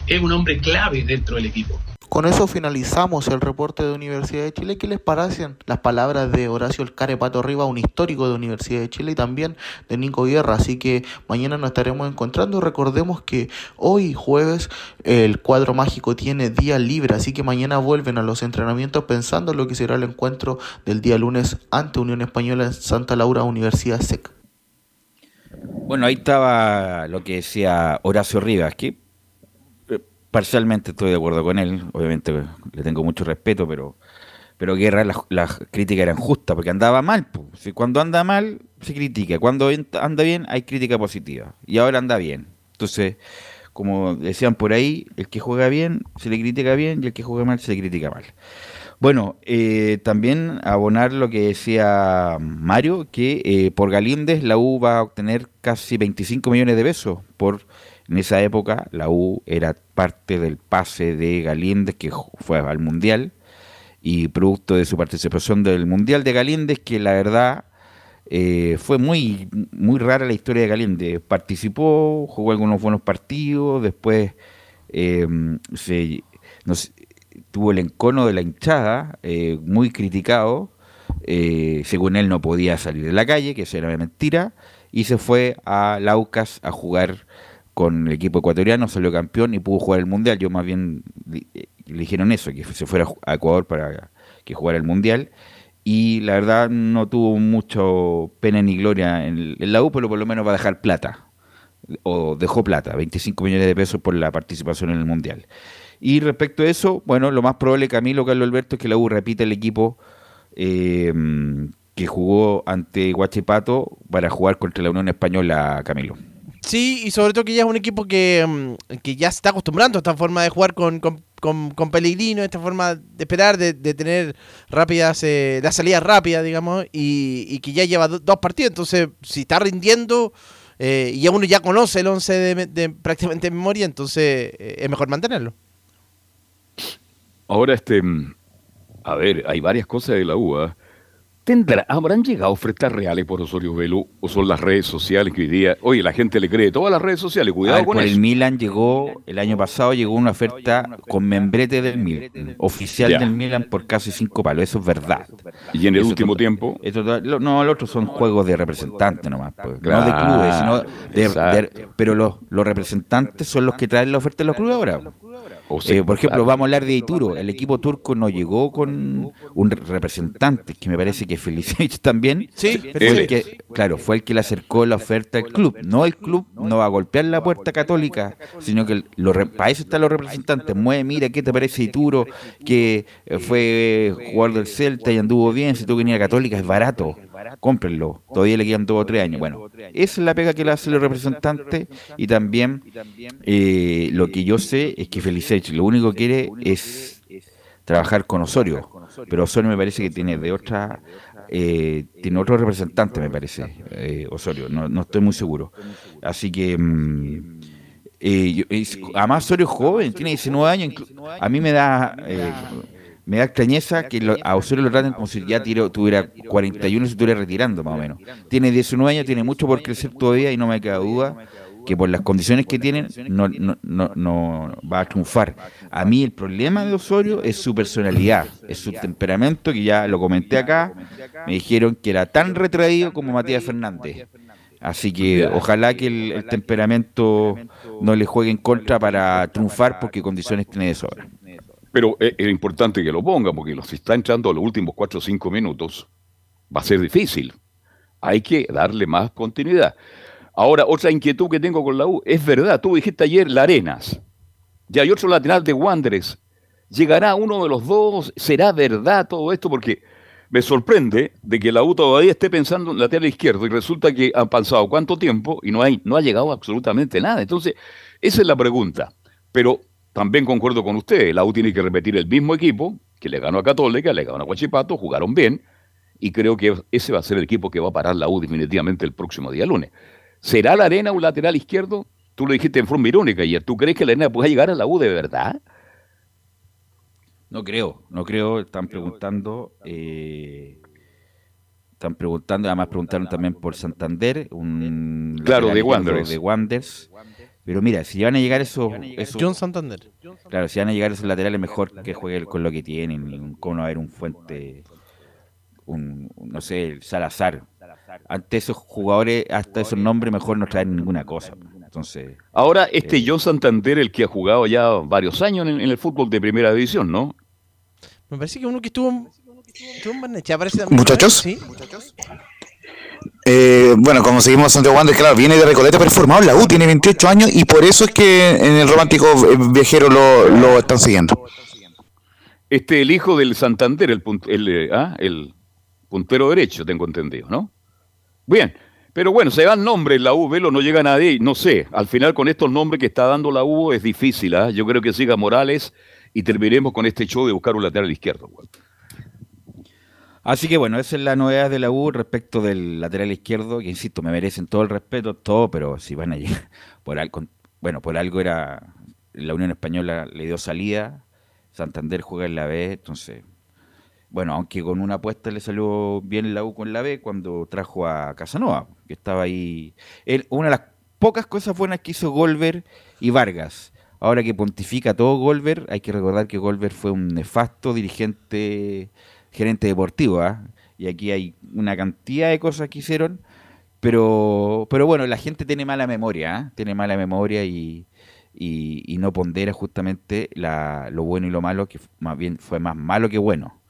Es un hombre clave dentro del equipo. Con eso finalizamos el reporte de Universidad de Chile. ¿Qué les parecen las palabras de Horacio El Pato Riva, un histórico de Universidad de Chile y también de Nico Guerra? Así que mañana nos estaremos encontrando. Recordemos que hoy jueves el cuadro mágico tiene día libre, así que mañana vuelven a los entrenamientos pensando en lo que será el encuentro del día lunes ante Unión Española en Santa Laura, Universidad SEC. Bueno, ahí estaba lo que decía Horacio Rivas, que parcialmente estoy de acuerdo con él, obviamente le tengo mucho respeto, pero pero Guerra las, críticas eran justas, porque andaba mal. Si cuando anda mal, se critica. Cuando anda bien, hay crítica positiva. Y ahora anda bien. Entonces, como decían por ahí, el que juega bien se le critica bien y el que juega mal se le critica mal. Bueno, eh, también abonar lo que decía Mario, que eh, por Galíndez la U va a obtener casi 25 millones de pesos por en esa época la U era parte del pase de Galíndez que fue al Mundial y producto de su participación del Mundial de Galíndez que la verdad eh, fue muy, muy rara la historia de Galíndez. Participó, jugó algunos buenos partidos, después eh, se, tuvo el encono de la hinchada, eh, muy criticado. según él no podía salir de la calle, que eso era mentira, y se fue a Laucas a jugar con el equipo ecuatoriano, salió campeón y pudo jugar el Mundial. Yo más bien le, dijeron eso, que se fuera a Ecuador para que jugara el Mundial. Y la verdad no tuvo mucho pena ni gloria en, la U, pero por lo menos va a dejar plata. O dejó plata, 25 millones de pesos por la participación en el Mundial. Y respecto a eso, bueno, lo más probable, Camilo, Carlos Alberto, es que la U repita el equipo eh, que jugó ante Guachipato para jugar contra la Unión Española, Camilo. Sí, y sobre todo que ya es un equipo que, mm, que ya se está acostumbrando a esta forma de jugar con, con, con, Pellegrino, esta forma de esperar, de, tener rápidas, eh, la salida rápida, digamos, y, que ya lleva dos partidos. Entonces, si está rindiendo eh, y uno ya conoce el 11 de, prácticamente de memoria, entonces eh, es mejor mantenerlo. Ahora, este, mm, a ver, hay varias cosas de la UA. ¿Tendrá, ¿Habrán llegado ofertas reales por Osorio Velo o son las redes sociales que hoy día, oye, la gente le cree todas las redes sociales, cuidado con por el Milan llegó, el año pasado llegó una oferta con membrete del Milan, oficial del Milan por casi cinco palos, eso es verdad. ¿Y en el último tiempo? no, los otros son juegos de representantes nomás, pues, no de clubes, sino de, pero los, los representantes son los que traen la oferta de los clubes ahora. Eh, por ejemplo, vamos a hablar de Ituro. El equipo turco no llegó con un representante, que me parece que Felicevich también. Sí, que, claro, fue el que le acercó la oferta al club. No el club no va a golpear la puerta católica, sino que lo, para eso están los representantes. Mueve, mira, ¿qué te parece Ituro? Que eh, fue jugador del Celta y anduvo bien. Si tú venir a Católica, es barato cómprenlo. Todavía le quedan dos o tres años. Bueno, esa es la pega que le hace el representante y también eh, lo que yo sé es que Felicech lo único que quiere es trabajar con Osorio, pero Osorio me parece que tiene de otra eh, tiene otro representante, me parece, eh, Osorio, no, estoy muy seguro. Así que, mm, además Osorio es joven, tiene 19 años, a mí me da, me da extrañeza que lo, a Osorio lo traten como si ya tiro, tuviera 41 y se estuviera retirando más o menos. Tiene 19 años, tiene mucho por crecer todavía y no me queda duda que por las condiciones que tienen no, no, no, no, va a triunfar. A mí el problema de Osorio es su personalidad, es su temperamento, que ya lo comenté acá, me dijeron que era tan retraído como Matías Fernández. Así que ojalá que el, temperamento no le juegue en contra para triunfar porque condiciones tiene de sobra. Pero es, importante que lo ponga porque los está entrando los últimos 4 o 5 minutos va a ser difícil. Hay que darle más continuidad. Ahora, otra inquietud que tengo con la U, es verdad, tú dijiste ayer la Arenas, ya hay otro lateral de Wanderers, ¿llegará uno de los dos? ¿Será verdad todo esto? Porque me sorprende de que la U todavía esté pensando en lateral izquierdo y resulta que han pasado cuánto tiempo y no, hay, no ha llegado absolutamente nada. Entonces, esa es la pregunta. Pero también concuerdo con usted, la U tiene que repetir el mismo equipo que le ganó a Católica, le ganó a Guachipato, jugaron bien y creo que ese va a ser el equipo que va a parar la U definitivamente el próximo día lunes. ¿Será la arena un lateral izquierdo? Tú lo dijiste en forma irónica ayer. ¿Tú crees que la arena puede llegar a la U de verdad? No creo, no creo. Están preguntando. Eh, están preguntando, además preguntaron también por Santander, un claro, de Wanderers. de Wanderers. Pero mira, si van a llegar esos, John Santander. Claro, si van a llegar esos laterales, mejor que juegue con lo que tienen. Como no haber un fuente, un, no sé, el Salazar, ante esos jugadores, hasta esos nombres, mejor no traen ninguna cosa. Entonces, Ahora, este eh, John Santander, el que ha jugado ya varios años en, el fútbol de primera división, ¿no? Me parece que uno que estuvo, estuvo en Muchachos. ¿Sí? Eh, bueno, como seguimos Santiago Wander, claro, viene de Recoleta, pero formado la U, tiene 28 años y por eso es que en el romántico eh, viajero lo, lo están siguiendo. Este, el hijo del Santander, el, el, ¿ah? el puntero derecho, tengo entendido, ¿no? Bien, pero bueno, se dan nombres, la U, Velo no llega nadie, no sé, al final con estos nombres que está dando la U es difícil, ¿ah? yo creo que siga Morales y terminemos con este show de buscar un lateral izquierdo. Así que bueno, esa es la novedad de la U respecto del lateral izquierdo, que insisto, me merecen todo el respeto, todo, pero si van a llegar, por bueno, por algo era, la Unión Española le dio salida, Santander juega en la B, entonces bueno, aunque con una apuesta le salió bien la U con la B cuando trajo a Casanova, que estaba ahí. Una de las pocas cosas buenas que hizo Golver y Vargas. Ahora que pontifica todo Golver, hay que recordar que Golver fue un nefasto dirigente, gerente deportivo, ¿ah? y aquí hay una cantidad de cosas que hicieron, pero, pero bueno, la gente tiene mala memoria, ¿ah? tiene mala memoria y, y, no pondera justamente la, lo bueno y lo malo, que más bien fue más malo que bueno.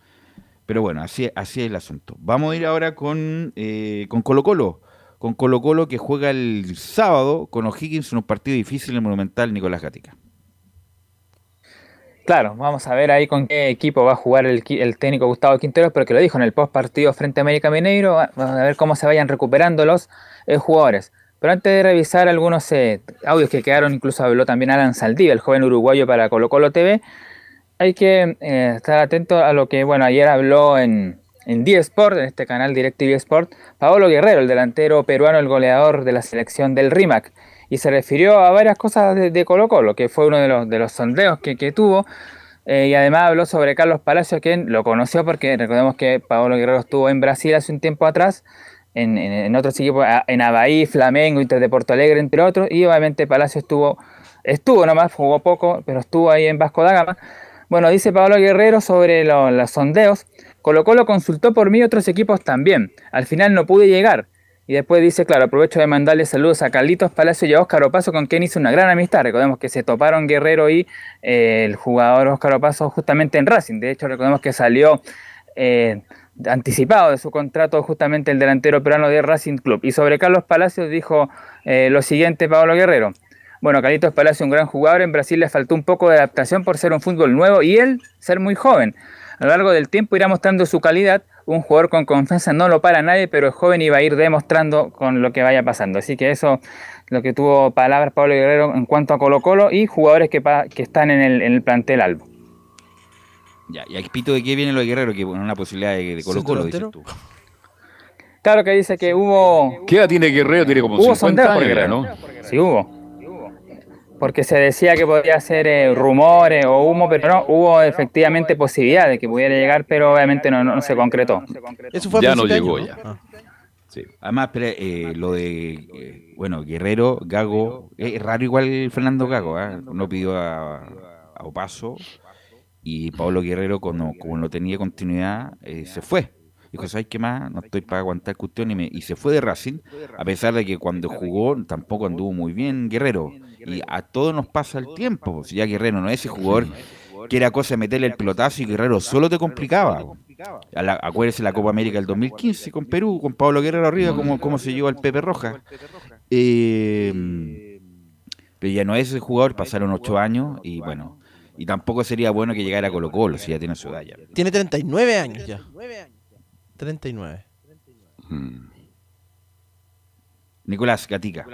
Pero bueno, así, así es el asunto. Vamos a ir ahora con, eh, con Colo Colo. Con Colo Colo que juega el sábado con O'Higgins en un partido difícil en Monumental Nicolás Gatica. Claro, vamos a ver ahí con qué equipo va a jugar el, técnico Gustavo Quinteros, pero que lo dijo en el post partido frente a América Mineiro. Vamos a ver cómo se vayan recuperando los eh, jugadores. Pero antes de revisar algunos eh, audios que quedaron, incluso habló también Alan Saldivia, el joven uruguayo para Colo Colo TV hay que eh, estar atento a lo que, bueno, ayer habló en, en D-Sport, en este canal DirecTV Sport, Paolo Guerrero, el delantero peruano, el goleador de la selección del RIMAC. Y se refirió a varias cosas de, Colo Colo, que fue uno de los, de los sondeos que, tuvo. Eh, y además habló sobre Carlos Palacio, quien lo conoció porque recordemos que Paolo Guerrero estuvo en Brasil hace un tiempo atrás, en, en, otros equipos, en Abaí, Flamengo, Inter de Porto Alegre, entre otros. Y obviamente Palacio estuvo, estuvo nomás, jugó poco, pero estuvo ahí en Vasco da Gama. Bueno, dice Pablo Guerrero sobre los sondeos. Colo Colo consultó por mí otros equipos también. Al final no pude llegar. Y después dice, claro, aprovecho de mandarle saludos a Carlitos Palacio y a Óscar Opaso, con quien hizo una gran amistad. Recordemos que se toparon Guerrero y eh, el jugador Óscar Opaso justamente en Racing. De hecho, recordemos que salió eh, anticipado de su contrato justamente el delantero peruano de Racing Club. Y sobre Carlos Palacios dijo eh, lo siguiente Pablo Guerrero. Bueno, Carlitos Palacio, un gran jugador. En Brasil le faltó un poco de adaptación por ser un fútbol nuevo y él ser muy joven. A lo largo del tiempo irá mostrando su calidad. Un jugador con confianza no lo para nadie, pero es joven y va a ir demostrando con lo que vaya pasando. Así que eso lo que tuvo palabras Pablo Guerrero en cuanto a Colo Colo y jugadores que, que están en el, plantel Albo. Ya, y aquí pito de qué viene lo de Guerrero, que una posibilidad de, Colo Colo, dices tú. Claro que dice que hubo... ¿Qué edad tiene Guerrero? Tiene como hubo 50 años, ¿no? Sí, hubo porque se decía que podía ser eh, rumores o humo, pero no, hubo efectivamente posibilidad de que pudiera llegar, pero obviamente no, no, se concretó. Eso fue ya no llegó ya. Ah. Sí. Además, pero, eh, lo de, eh, bueno, Guerrero, Gago, es raro igual Fernando Gago, ¿eh? no pidió a, a Opaso y Pablo Guerrero, como, como no tenía continuidad, eh, se fue. Dijo, ¿sabes qué más? No estoy para aguantar cuestión y, me, y se fue de Racing, a pesar de que cuando jugó tampoco anduvo muy bien Guerrero. Y a todos nos pasa el tiempo, pues, si ya Guerrero no es ese jugador que era cosa de meterle el pelotazo y Guerrero solo te complicaba. La, acuérdese la Copa América del 2015 con Perú, con Pablo Guerrero arriba, como, como se llevó al Pepe Roja. Eh, pero ya no es ese jugador, pasaron ocho años y bueno, y tampoco sería bueno que llegara a Colo Colo si ya tiene su edad ya. Tiene 39 años ya. 39. Hmm. Nicolás Gatica.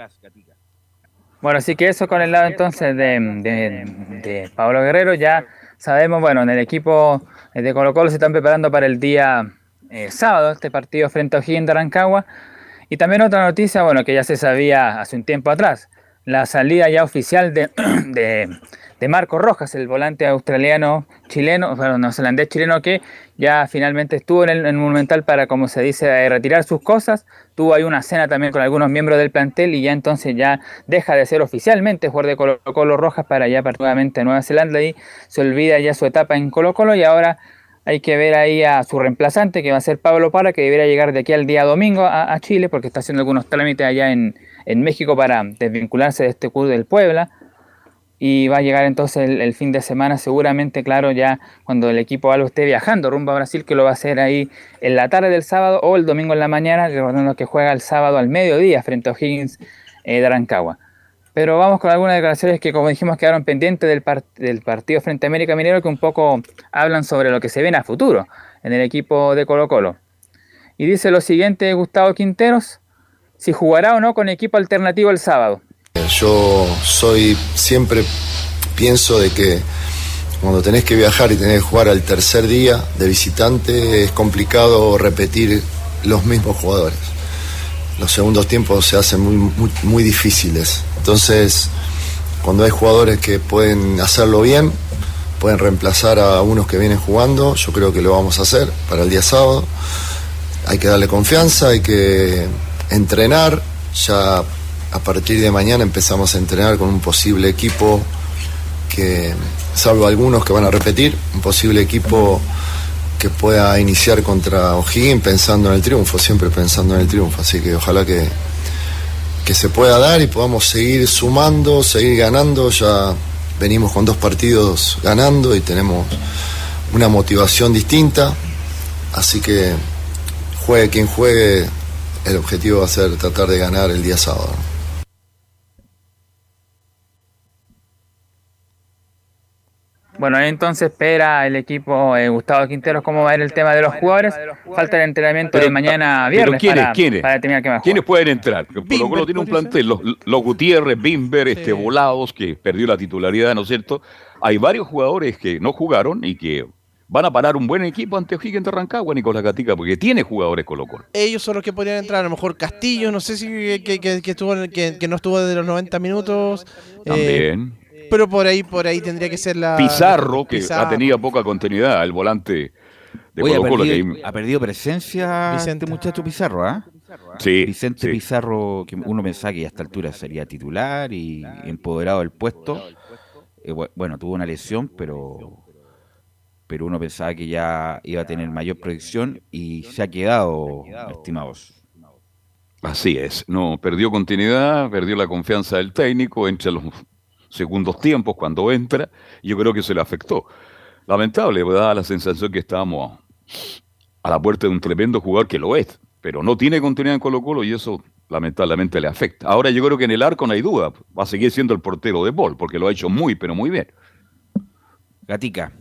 Bueno, así que eso con el lado entonces de, Pablo Guerrero, ya sabemos, bueno, en el equipo de Colo Colo se están preparando para el día eh, sábado, este partido frente a O'Higgins de Rancagua. Y también otra noticia, bueno, que ya se sabía hace un tiempo atrás, la salida ya oficial de, de Marco Rojas, el volante australiano chileno, bueno, neozelandés chileno que ya finalmente estuvo en el, Monumental para, como se dice, retirar sus cosas. Tuvo ahí una cena también con algunos miembros del plantel y ya entonces ya deja de ser oficialmente jugador de Colo Colo Rojas para ya particularmente Nueva Zelanda y se olvida ya su etapa en Colo Colo y ahora hay que ver ahí a su reemplazante que va a ser Pablo Para que debería llegar de aquí al día domingo a, Chile porque está haciendo algunos trámites allá en, en México para desvincularse de este club del Puebla y va a llegar entonces el, fin de semana seguramente, claro, ya cuando el equipo algo esté viajando rumbo a Brasil, que lo va a hacer ahí en la tarde del sábado o el domingo en la mañana, recordando que juega el sábado al mediodía frente a O'Higgins eh, de Arancagua. Pero vamos con algunas declaraciones que, como dijimos, quedaron pendientes del, del partido frente a América Minero, que un poco hablan sobre lo que se viene a futuro en el equipo de Colo Colo. Y dice lo siguiente Gustavo Quinteros, si jugará o no con equipo alternativo el sábado. Yo soy siempre pienso de que cuando tenés que viajar y tenés que jugar al tercer día de visitante es complicado repetir los mismos jugadores. Los segundos tiempos se hacen muy, muy, difíciles. Entonces, cuando hay jugadores que pueden hacerlo bien, pueden reemplazar a unos que vienen jugando, yo creo que lo vamos a hacer para el día sábado. Hay que darle confianza, hay que entrenar, ya a partir de mañana empezamos a entrenar con un posible equipo que, salvo algunos que van a repetir, un posible equipo que pueda iniciar contra O'Higgins pensando en el triunfo, siempre pensando en el triunfo. Así que ojalá que, que se pueda dar y podamos seguir sumando, seguir ganando. Ya venimos con dos partidos ganando y tenemos una motivación distinta. Así que juegue quien juegue, el objetivo va a ser tratar de ganar el día sábado. Bueno, entonces espera el equipo eh, Gustavo Quinteros cómo va a ir el tema de los jugadores. Falta el entrenamiento de mañana viernes ¿quiénes, para, ¿quiénes? para determinar qué más ¿Quiénes pueden entrar? Colo Colo tiene un plantel, los, los Gutiérrez, Bimber, este, Volados, que perdió la titularidad, ¿no es cierto? Hay varios jugadores que no jugaron y que van a parar un buen equipo ante O'Higgins de Rancagua, Nicolás Gatica, porque tiene jugadores Colo Colo. Ellos son los que podrían entrar, a lo mejor Castillo, no sé si que, que, que estuvo, que, no estuvo desde los 90 minutos. También. Eh, pero por ahí, por ahí tendría que ser la. Pizarro, que ha tenido poca continuidad, el volante de Colo Colo. Ha, perdido, presencia Vicente muchacho Pizarro, ¿ah? Sí. Vicente Pizarro, que uno pensaba que a esta altura sería titular y empoderado del puesto. Eh, bueno, tuvo una lesión, pero pero uno pensaba que ya iba a tener mayor proyección y se ha quedado, estimados. Así es, no, perdió continuidad, perdió la confianza del técnico, entre los segundos tiempos cuando entra, yo creo que se le afectó. Lamentable, da la sensación que estábamos a la puerta de un tremendo jugador que lo es, pero no tiene continuidad en Colo Colo y eso lamentablemente le afecta. Ahora yo creo que en el arco no hay duda, va a seguir siendo el portero de Bol, porque lo ha hecho muy, pero muy bien. Gatica.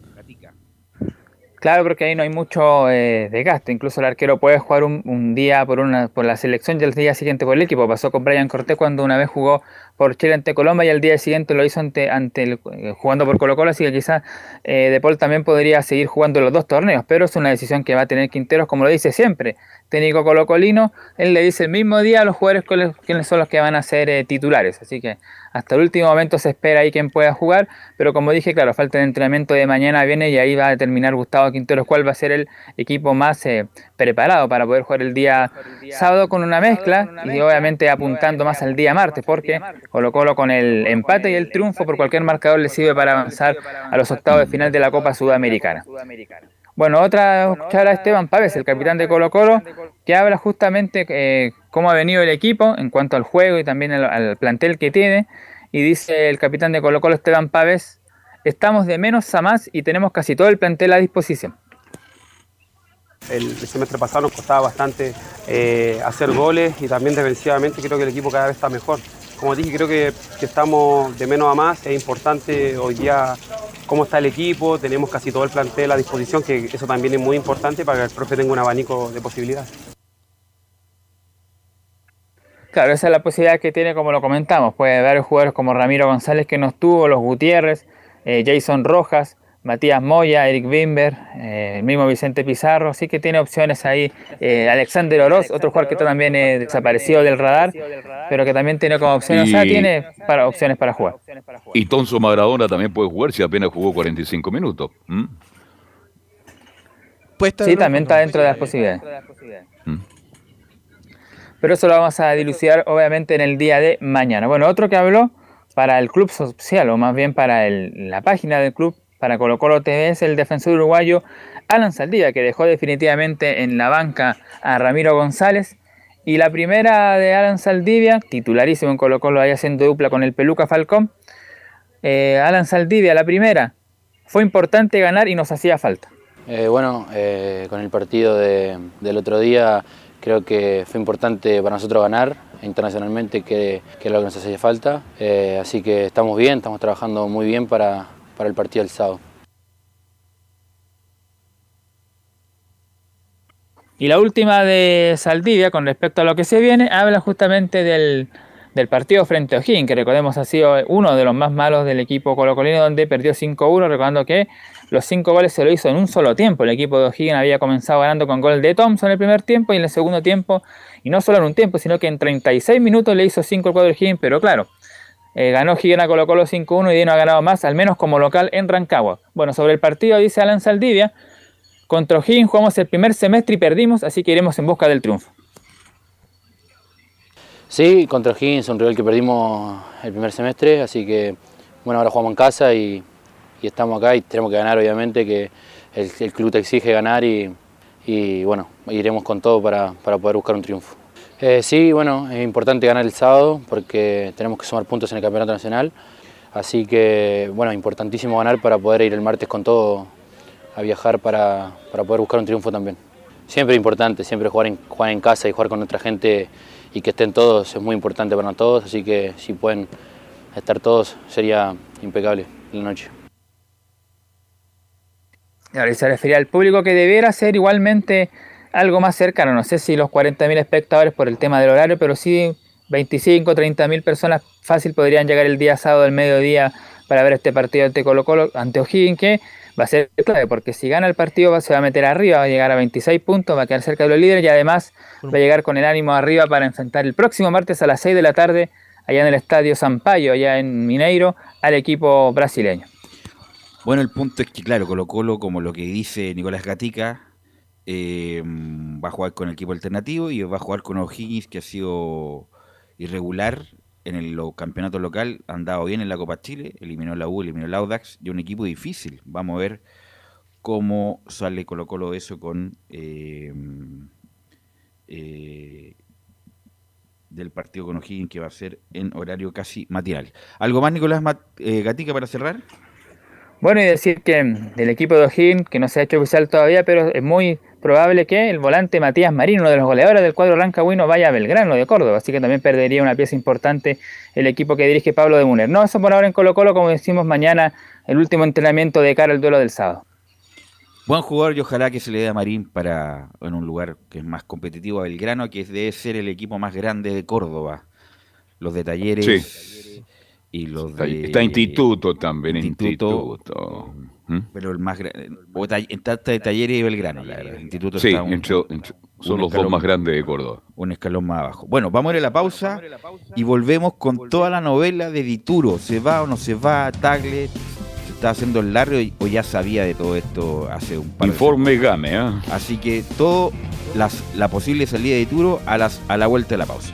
Claro, porque ahí no hay mucho eh, desgaste. Incluso el arquero puede jugar un, día por una por la selección y el día siguiente por el equipo. Pasó con Brian Cortés cuando una vez jugó por Chile ante Colombia y el día siguiente lo hizo ante, ante el, eh, jugando por Colo Colo. Así que quizás eh, De Paul también podría seguir jugando los dos torneos. Pero es una decisión que va a tener Quinteros, como lo dice siempre. Técnico colocolino, él le dice el mismo día a los jugadores quiénes son los que van a ser eh, titulares. Así que hasta el último momento se espera ahí quién pueda jugar, pero como dije, claro, falta el entrenamiento de mañana viene y ahí va a determinar Gustavo Quinteros cuál va a ser el equipo más eh, preparado para poder jugar el día sábado con una mezcla y obviamente apuntando más al día martes, porque Colo Colo con el empate y el triunfo por cualquier marcador le sirve para avanzar a los octavos de final de la Copa Sudamericana. Bueno, otra escuchar a Esteban Pávez, el capitán de Colo Colo, que habla justamente eh, cómo ha venido el equipo en cuanto al juego y también al, plantel que tiene. Y dice el capitán de Colo Colo, Esteban Pávez, estamos de menos a más y tenemos casi todo el plantel a disposición. El, semestre pasado nos costaba bastante eh, hacer goles y también defensivamente creo que el equipo cada vez está mejor. Como dije, creo que, estamos de menos a más. Es importante hoy día cómo está el equipo, tenemos casi todo el plantel a disposición, que eso también es muy importante para que el profe tenga un abanico de posibilidades. Claro, esa es la posibilidad que tiene, como lo comentamos. Puede haber jugadores como Ramiro González que no estuvo, los Gutiérrez, eh, Jason Rojas, Matías Moya, Eric Bimber, eh, el mismo Vicente Pizarro, sí que tiene opciones ahí. Eh, Alexander Oroz, otro jugador que también es desaparecido del radar, pero que también tiene como opciones, o sea, tiene para, opciones para jugar. Y Tonso Maradona también puede jugar si apenas jugó 45 minutos. Sí, también está dentro de las posibilidades. Pero eso lo vamos a dilucidar obviamente en el día de mañana. Bueno, otro que habló para el club social, o más bien para la página del club, para Colo Colo TV es el defensor uruguayo Alan Saldivia, que dejó definitivamente en la banca a Ramiro González. Y la primera de Alan Saldivia, titularísimo en Colo Colo, ahí haciendo dupla con el Peluca Falcón. Eh, Alan Saldivia, la primera, fue importante ganar y nos hacía falta. Eh, bueno, eh, con el partido del otro día creo que fue importante para nosotros ganar internacionalmente, que, que es lo que nos hacía falta. así que estamos bien, estamos trabajando muy bien para, para el partido del sábado. Y la última de Saldivia, con respecto a lo que se viene, habla justamente del, partido frente a O'Higgins, que recordemos ha sido uno de los más malos del equipo colocolino, donde perdió 5-1, recordando que los 5 goles se lo hizo en un solo tiempo. El equipo de O'Higgins había comenzado ganando con gol de Thompson en el primer tiempo y en el segundo tiempo, y no solo en un tiempo, sino que en 36 minutos le hizo 5 al cuadro O'Higgins, pero claro, eh, ganó Gigena Colo Colo 5-1 y Dino ha ganado más, al menos como local en Rancagua. Bueno, sobre el partido dice Alan Saldivia, contra O'Higgins jugamos el primer semestre y perdimos, así que iremos en busca del triunfo. Sí, contra O'Higgins, un rival que perdimos el primer semestre, así que bueno, ahora jugamos en casa y, estamos acá y tenemos que ganar, obviamente, que el, club te exige ganar y, bueno, iremos con todo para poder buscar un triunfo. Eh, sí, bueno, es importante ganar el sábado porque tenemos que sumar puntos en el Campeonato Nacional. Así que, bueno, importantísimo ganar para poder ir el martes con todo a viajar para, poder buscar un triunfo también. Siempre importante, siempre jugar en, jugar en casa y jugar con otra gente y que estén todos es muy importante para todos, así que si pueden estar todos sería impecable la noche. Ahora, se refería al público que debiera ser igualmente algo más cercano, no sé si los 40.000 espectadores por el tema del horario, pero sí 25, 30.000 personas fácil podrían llegar el día sábado al mediodía para ver este partido ante Colo Colo, ante O'Higgins, que va a ser clave, porque si gana el partido se va a meter arriba, va a llegar a 26 puntos, va a quedar cerca de los líderes y además va a llegar con el ánimo arriba para enfrentar el próximo martes a las 6 de la tarde allá en el Estadio Sampaio, allá en Mineiro, al equipo brasileño. Bueno, el punto es que, claro, Colo Colo, como lo que dice Nicolás Gatica, eh, va a jugar con el equipo alternativo y va a jugar con O'Higgins, que ha sido irregular en el campeonato local, ha andado bien en la Copa Chile, eliminó la U, eliminó el Audax, y un equipo difícil. Vamos a ver cómo sale Colo Colo eso con eh, eh, del partido con O'Higgins que va a ser en horario casi matinal. ¿Algo más, Nicolás Gatica, para cerrar? Bueno, y decir que del equipo de O'Higgins, que no se ha hecho oficial todavía, pero es muy probable que el volante Matías Marín, uno de los goleadores del cuadro rancagüino, vaya a Belgrano de Córdoba, así que también perdería una pieza importante el equipo que dirige Pablo de Muner. No, eso por ahora en Colo Colo, como decimos mañana, el último entrenamiento de cara al duelo del sábado. Buen jugador y ojalá que se le dé a Marín para en un lugar que es más competitivo a Belgrano, que debe ser el equipo más grande de Córdoba. Los de talleres y los de... Está instituto también, instituto. instituto ¿Mm? Pero el más grande. En Tata de Talleres y Belgrano, la verdad. El instituto sí, son los dos más grandes de Córdoba. Un escalón más abajo. Bueno, vamos a ir a la pausa y volvemos con toda la novela de Dituro. ¿Se va o no se va? Tagle. ¿Se está haciendo el largo o ya sabía de todo esto hace un par Informe Game, ¿eh? Así que todo las, la posible salida de Dituro a, las, a la vuelta de la pausa.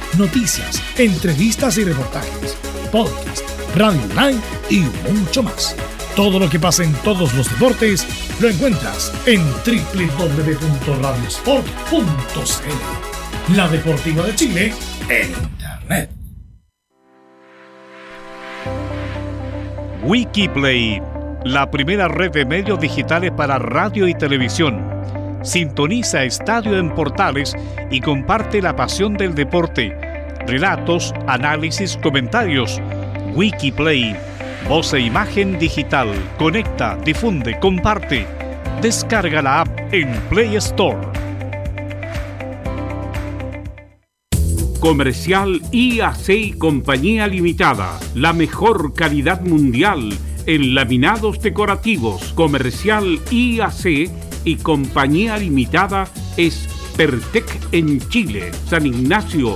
noticias, entrevistas y reportajes, podcast, radio online y mucho más. Todo lo que pasa en todos los deportes lo encuentras en www.radiosport.cl. La Deportiva de Chile en Internet. Wikiplay, la primera red de medios digitales para radio y televisión Sintoniza Estadio en Portales y comparte la pasión del deporte. Relatos, análisis, comentarios. Wikiplay. Voz e imagen digital. Conecta, difunde, comparte. Descarga la app en Play Store. Comercial IAC Compañía Limitada. La mejor calidad mundial en laminados decorativos. Comercial IAC y Compañía Limitada es Pertec en Chile, San Ignacio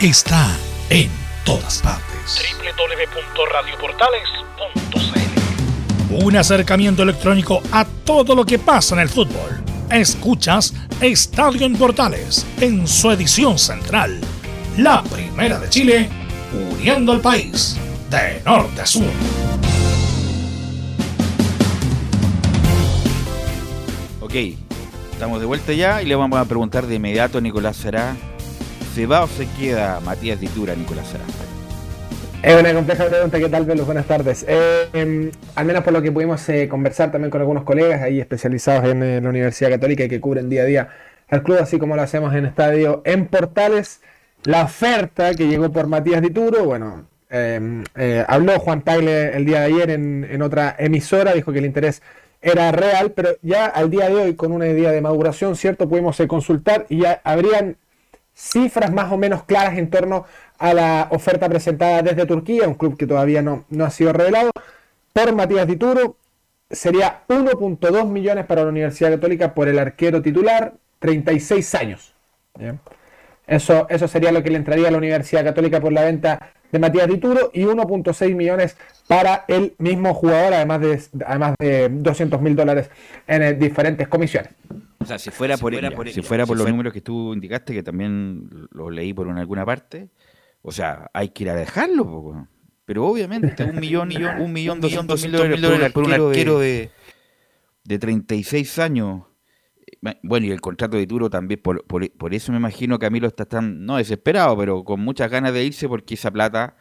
está en todas partes. www.radioportales.cl Un acercamiento electrónico a todo lo que pasa en el fútbol. Escuchas Estadio en Portales en su edición central. La primera de Chile, uniendo al país de norte a sur. estamos de vuelta ya y le vamos a preguntar de inmediato a Nicolás Será, ¿se va o se queda Matías Ditura, Nicolás Será? Es una compleja pregunta, ¿qué tal, Velos? Buenas tardes. Eh, em, al menos por lo que pudimos eh, conversar también con algunos colegas ahí especializados en, eh, la Universidad Católica y que cubren día a día al club, así como lo hacemos en Estadio en Portales, la oferta que llegó por Matías Dituro, bueno, em, habló Juan Tagle el día de ayer en, en otra emisora, dijo que el interés era real, pero ya al día de hoy, con una idea de maduración, ¿cierto? Pudimos consultar y ya habrían cifras más o menos claras en torno a la oferta presentada desde Turquía, un club que todavía no, no ha sido revelado, por Matías Dituro. Sería 1.2 millones para la Universidad Católica por el arquero titular, 36 años. Eso, eso sería lo que le entraría a la Universidad Católica por la venta de Matías Dituro y 1.6 millones para el mismo jugador, además de, además de 200 mil dólares en eh, diferentes comisiones. O sea, si fuera por, si fuera por los números que tú indicaste, que también los leí por alguna parte, o sea, hay que ir a dejarlo. Pero obviamente, un millón, un millón, doscientos mil dólares por un arquero de, de 36 años bueno, y el contrato de Turo también, por, por, eso me imagino que Camilo está tan, no desesperado, pero con muchas ganas de irse porque esa plata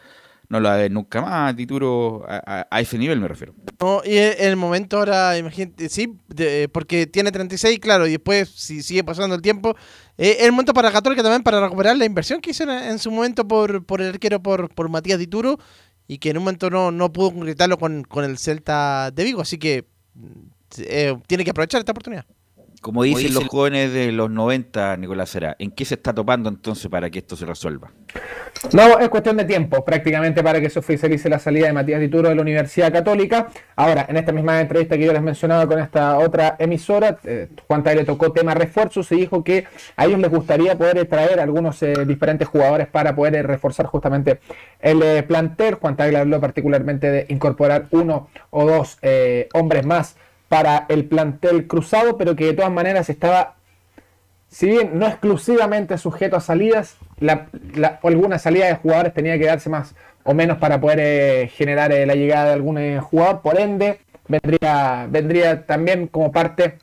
no la ver nunca más, Tituro, a, ese nivel me refiero. No, y en el momento ahora, imagínate, sí, porque tiene 36, claro, y después, si sigue pasando el tiempo, eh, el momento para Católica también para recuperar la inversión que hizo en, su momento por, por el arquero, por, por Matías Dituro, y que en un momento no, no pudo concretarlo con, con el Celta de Vigo, así que mm, eh, tiene que aprovechar esta oportunidad. Como dicen los jóvenes de los 90, Nicolás Será, ¿en qué se está topando entonces para que esto se resuelva? No, es cuestión de tiempo, prácticamente para que se oficialice la salida de Matías Dituro de la Universidad Católica. Ahora, en esta misma entrevista que yo les mencionaba con esta otra emisora, eh, Juan Tagle tocó tema refuerzos y dijo que a ellos les gustaría poder traer algunos eh, diferentes jugadores para poder eh, reforzar justamente el plantel. Juan Tagle habló particularmente de incorporar uno o dos hombres más para el plantel cruzado, pero que de todas maneras estaba, si bien no exclusivamente sujeto a salidas, la, alguna salida de jugadores tenía que darse más o menos para poder eh, generar eh, la llegada de algún eh, jugador, por ende vendría, vendría también como parte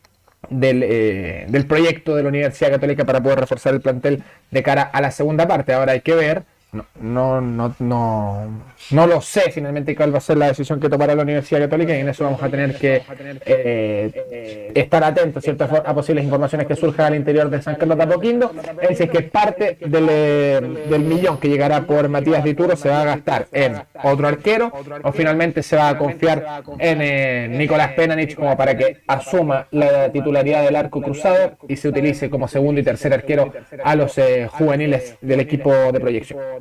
del, del proyecto de la Universidad Católica para poder reforzar el plantel de cara a la segunda parte. Ahora hay que ver no, no, no, no, lo sé finalmente cuál va a ser la decisión que tomará la Universidad Católica y en eso vamos a tener que eh, estar atentos ¿cierto? a posibles informaciones que surjan al interior de San Carlos de Apoquindo. Es que parte del, eh, del millón que llegará por Matías Dituro se va a gastar en otro arquero o finalmente se va a confiar en eh, Nicolás Penanich como para que asuma la titularidad del arco cruzado y se utilice como segundo y tercer arquero a los juveniles del equipo de proyección.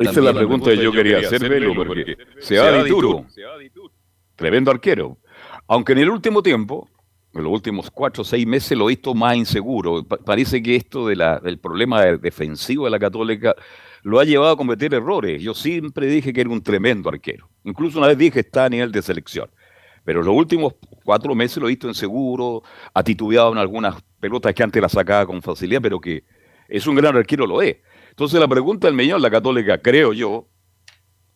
Esa es la pregunta que yo quería hacer, Velo, porque se va Dituro, tremendo arquero. Aunque en el último tiempo, en los últimos cuatro o seis meses, lo he visto más inseguro. parece que esto de la, del problema defensivo de la Católica lo ha llevado a cometer errores. Yo siempre dije que era un tremendo arquero. Incluso una vez dije que está a nivel de selección. Pero en los últimos cuatro meses lo he visto inseguro, ha titubeado en algunas pelotas que antes la sacaba con facilidad, pero que es un gran arquero, lo es. Entonces la pregunta del millón, la católica, creo yo,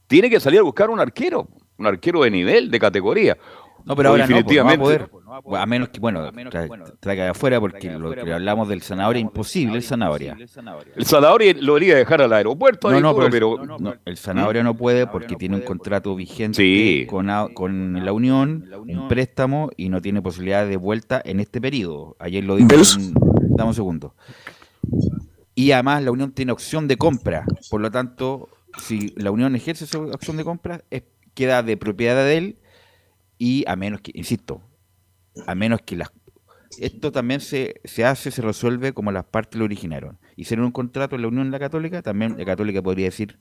tiene que salir a buscar un arquero, un arquero de nivel, de categoría. No, pero ahora definitivamente, no, pues, no va a poder. a menos que, bueno, traiga de afuera, porque lo que hablamos del Zanahoria, imposible el Zanahoria. El Zanahoria lo haría dejar al aeropuerto. No, no, pero, el Zanahoria no puede porque tiene un contrato vigente con, con la Unión, un préstamo y no tiene posibilidad de vuelta en este periodo. Ayer lo dijo. Dame un segundo y además la Unión tiene opción de compra. Por lo tanto, si la Unión ejerce esa opción de compra, queda de propiedad de él y a menos que, insisto, a menos que las... Esto también se, se hace, se resuelve como las partes lo originaron. Hicieron un contrato en la Unión la Católica, también la Católica podría decir,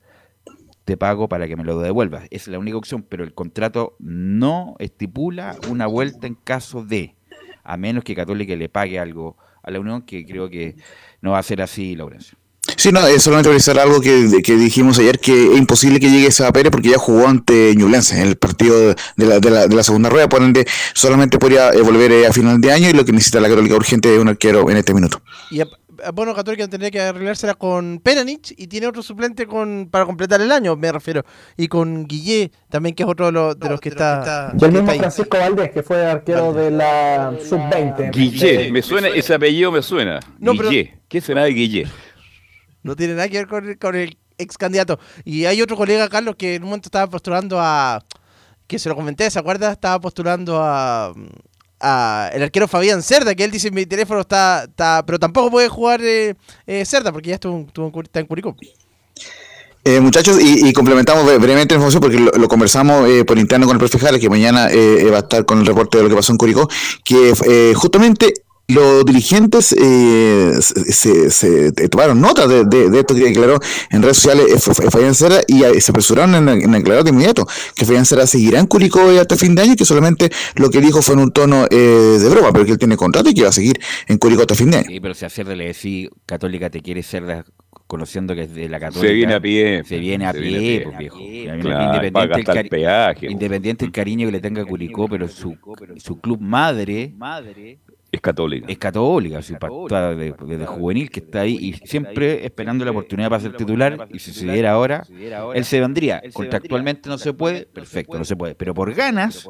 te pago para que me lo devuelvas. Esa es la única opción, pero el contrato no estipula una vuelta en caso de, a menos que Católica le pague algo a la Unión, que creo que no va a ser así, Laurencio. Sí, no, es solamente revisar algo que, que, dijimos ayer, que es imposible que llegue a Pérez porque ya jugó ante Ñublense en el partido de la, de la, de la segunda rueda, por ende solamente podría eh, volver eh, a final de año y lo que necesita la Católica urgente es un arquero en este minuto. Y bueno, Católica tendría que arreglársela con Peranich y tiene otro suplente con para completar el año, me refiero. Y con Guillé, también que es otro de los, de los que, está, Y el mismo Francisco Valdés, que fue arquero de la sub-20. Guillé, me suena, ese apellido me suena. No, Guillé. ¿Qué será de Guillé? No tiene nada que ver con, el ex candidato. Y hay otro colega, Carlos, que en un momento estaba postulando a. que se lo comenté, ¿se acuerda? Estaba postulando a el arquero Fabián Cerda, que él dice mi teléfono está, está pero tampoco puede jugar eh, eh, Cerda porque ya estuvo, estuvo está en Curicó. Eh, muchachos, y, complementamos brevemente la información porque lo, conversamos por interno con el profe Jara, que mañana va a estar con el reporte de lo que pasó en Curicó, que justamente los dirigentes eh, se, se, tomaron nota de, de, esto que declaró en redes sociales eh, Fabián Cera y se apresuraron en, en declarar de inmediato que Fabián Cera seguirá en Curicó hasta fin de año y que solamente lo que dijo fue en un tono eh, de broma, pero que él tiene contrato y que va a seguir en Curicó hasta fin de año. Sí, pero si a Cerda le decís Católica te quiere Cerda conociendo que es de la Católica. Se viene a pie. Se viene a pie, pues, viejo. independiente, el, peaje, independiente el cariño que le tenga a Curicó, pero su, su club madre es católica. Es católica, es desde, juvenil que está ahí y siempre esperando la oportunidad para ser titular. Y si se diera ahora, él se vendría. Contractualmente no se puede, perfecto, no se puede. Pero por ganas,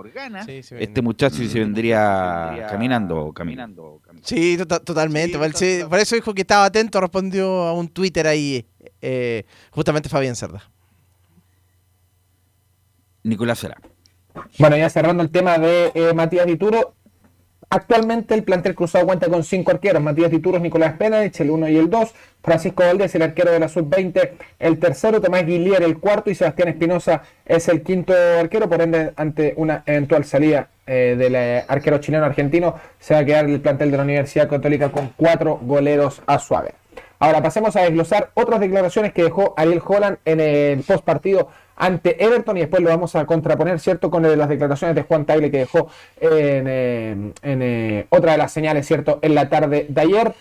este muchacho se vendría caminando. caminando. Sí, totalmente. Por eso dijo que estaba atento, respondió a un Twitter ahí, eh, justamente Fabián Cerda. Nicolás Será. Bueno, ya cerrando el tema de eh, Matías Dituro, Actualmente el plantel cruzado cuenta con cinco arqueros, Matías Tituros, Nicolás Penadich, el 1 y el 2, Francisco Valdés, el arquero de la sub-20, el tercero, Tomás Guillier, el cuarto, y Sebastián Espinosa es el quinto arquero, por ende, ante una eventual salida eh, del eh, arquero chileno argentino, se va a quedar el plantel de la Universidad Católica con cuatro goleros a suave. Ahora pasemos a desglosar otras declaraciones que dejó Ariel Holland en el post partido ante Everton y después lo vamos a contraponer, ¿cierto?, con las declaraciones de Juan Tagle que dejó en, eh, eh, otra de las señales, ¿cierto?, en la tarde de ayer,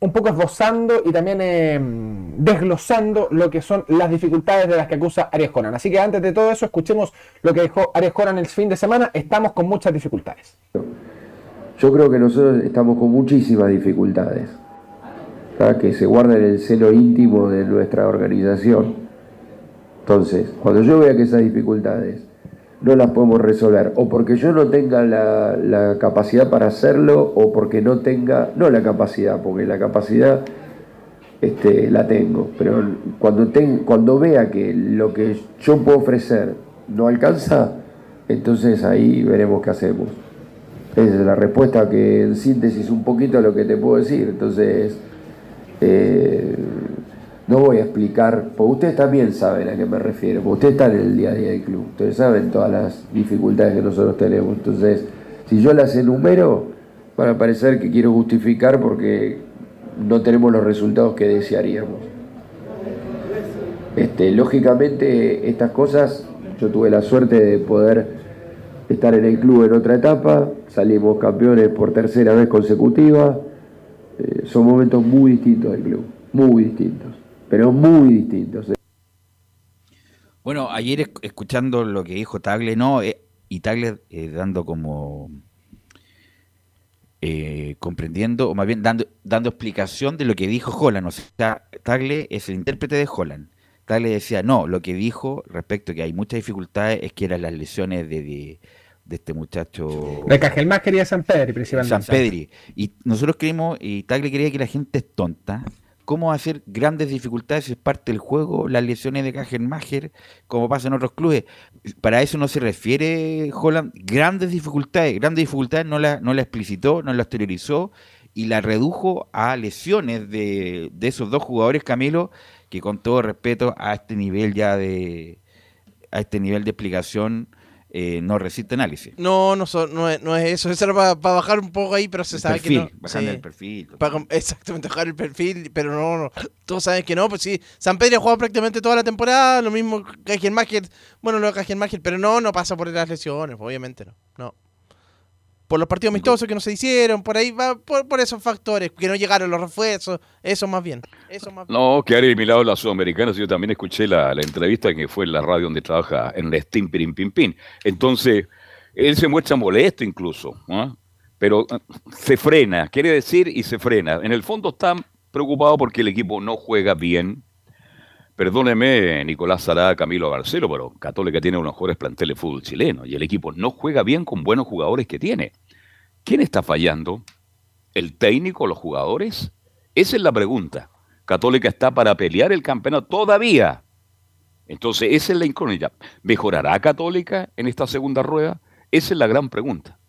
un poco esbozando y también eh, desglosando lo que son las dificultades de las que acusa Arias Conan. Así que antes de todo eso, escuchemos lo que dejó Arias Conan el fin de semana. Estamos con muchas dificultades. Yo creo que nosotros estamos con muchísimas dificultades, que se guarda en el seno íntimo de nuestra organización entonces, cuando yo vea que esas dificultades no las podemos resolver, o porque yo no tenga la, capacidad para hacerlo, o porque no tenga, no la capacidad, porque la capacidad este, la tengo, pero cuando, cuando vea que lo que yo puedo ofrecer no alcanza, entonces ahí veremos qué hacemos. Esa es la respuesta que en síntesis un poquito lo que te puedo decir. Entonces, eh, no voy a explicar, porque ustedes también saben a qué me refiero, porque ustedes están en el día a día del club, ustedes saben todas las dificultades que nosotros tenemos. Entonces, si yo las enumero, van a parecer que quiero justificar porque no tenemos los resultados que desearíamos. Este, lógicamente, estas cosas, yo tuve la suerte de poder estar en el club en otra etapa, salimos campeones por tercera vez consecutiva, eh, son momentos muy distintos del club, muy distintos pero muy distintos. ¿eh? Bueno, ayer escuchando lo que dijo Tagle, no, eh, y Tagle eh, dando como comprendiendo, o más bien dando, dando explicación de lo que dijo Holland. O sea, Tagle es el intérprete de Holland. Tagle decía, no, lo que dijo respecto a que hay muchas dificultades es que eran las lesiones de, de, este muchacho. De Cajelmacher y de San Pedri, principalmente. San Pedri. Y nosotros creímos, y Tagle quería que la gente es tonta cómo hacer grandes dificultades es parte del juego, las lesiones de Kajenmacher, como pasa en otros clubes. Para eso no se refiere Holland, grandes dificultades, grandes dificultades no la, no la explicitó, no la exteriorizó y la redujo a lesiones de, de esos dos jugadores, Camilo, que con todo respeto a este nivel ya de a este nivel de explicación eh, no resiste análisis. No, no, no, es, no es eso. Eso era para bajar un poco ahí, pero se sabe que no. Bajar el perfil. exactamente, bajar el perfil, pero no, no. Todos saben que no, pues sí. San Pedro ha jugado prácticamente toda la temporada, lo mismo que Magic. Bueno, lo de Magic, pero no, no pasa por las lesiones, obviamente no. No por los partidos amistosos que no se hicieron, por ahí va, por, esos factores, que no llegaron los refuerzos, eso más bien. Eso más no, que haré mi lado la Sudamericana, yo también escuché la, entrevista que fue en la radio donde trabaja en el Steam Pirin Pin Pin. Entonces, él se muestra molesto incluso, pero eh, se frena, quiere decir, y se frena. En el fondo está preocupado porque el equipo no juega bien. Perdóneme, Nicolás Sará, Camilo Barcelo, pero Católica tiene unos mejores planteles de fútbol chileno y el equipo no juega bien con buenos jugadores que tiene. ¿Quién está fallando? ¿El técnico, los jugadores? Esa es la pregunta. Católica está para pelear el campeonato todavía. Entonces, esa es la incógnita. ¿Mejorará Católica en esta segunda rueda? Esa es la gran pregunta.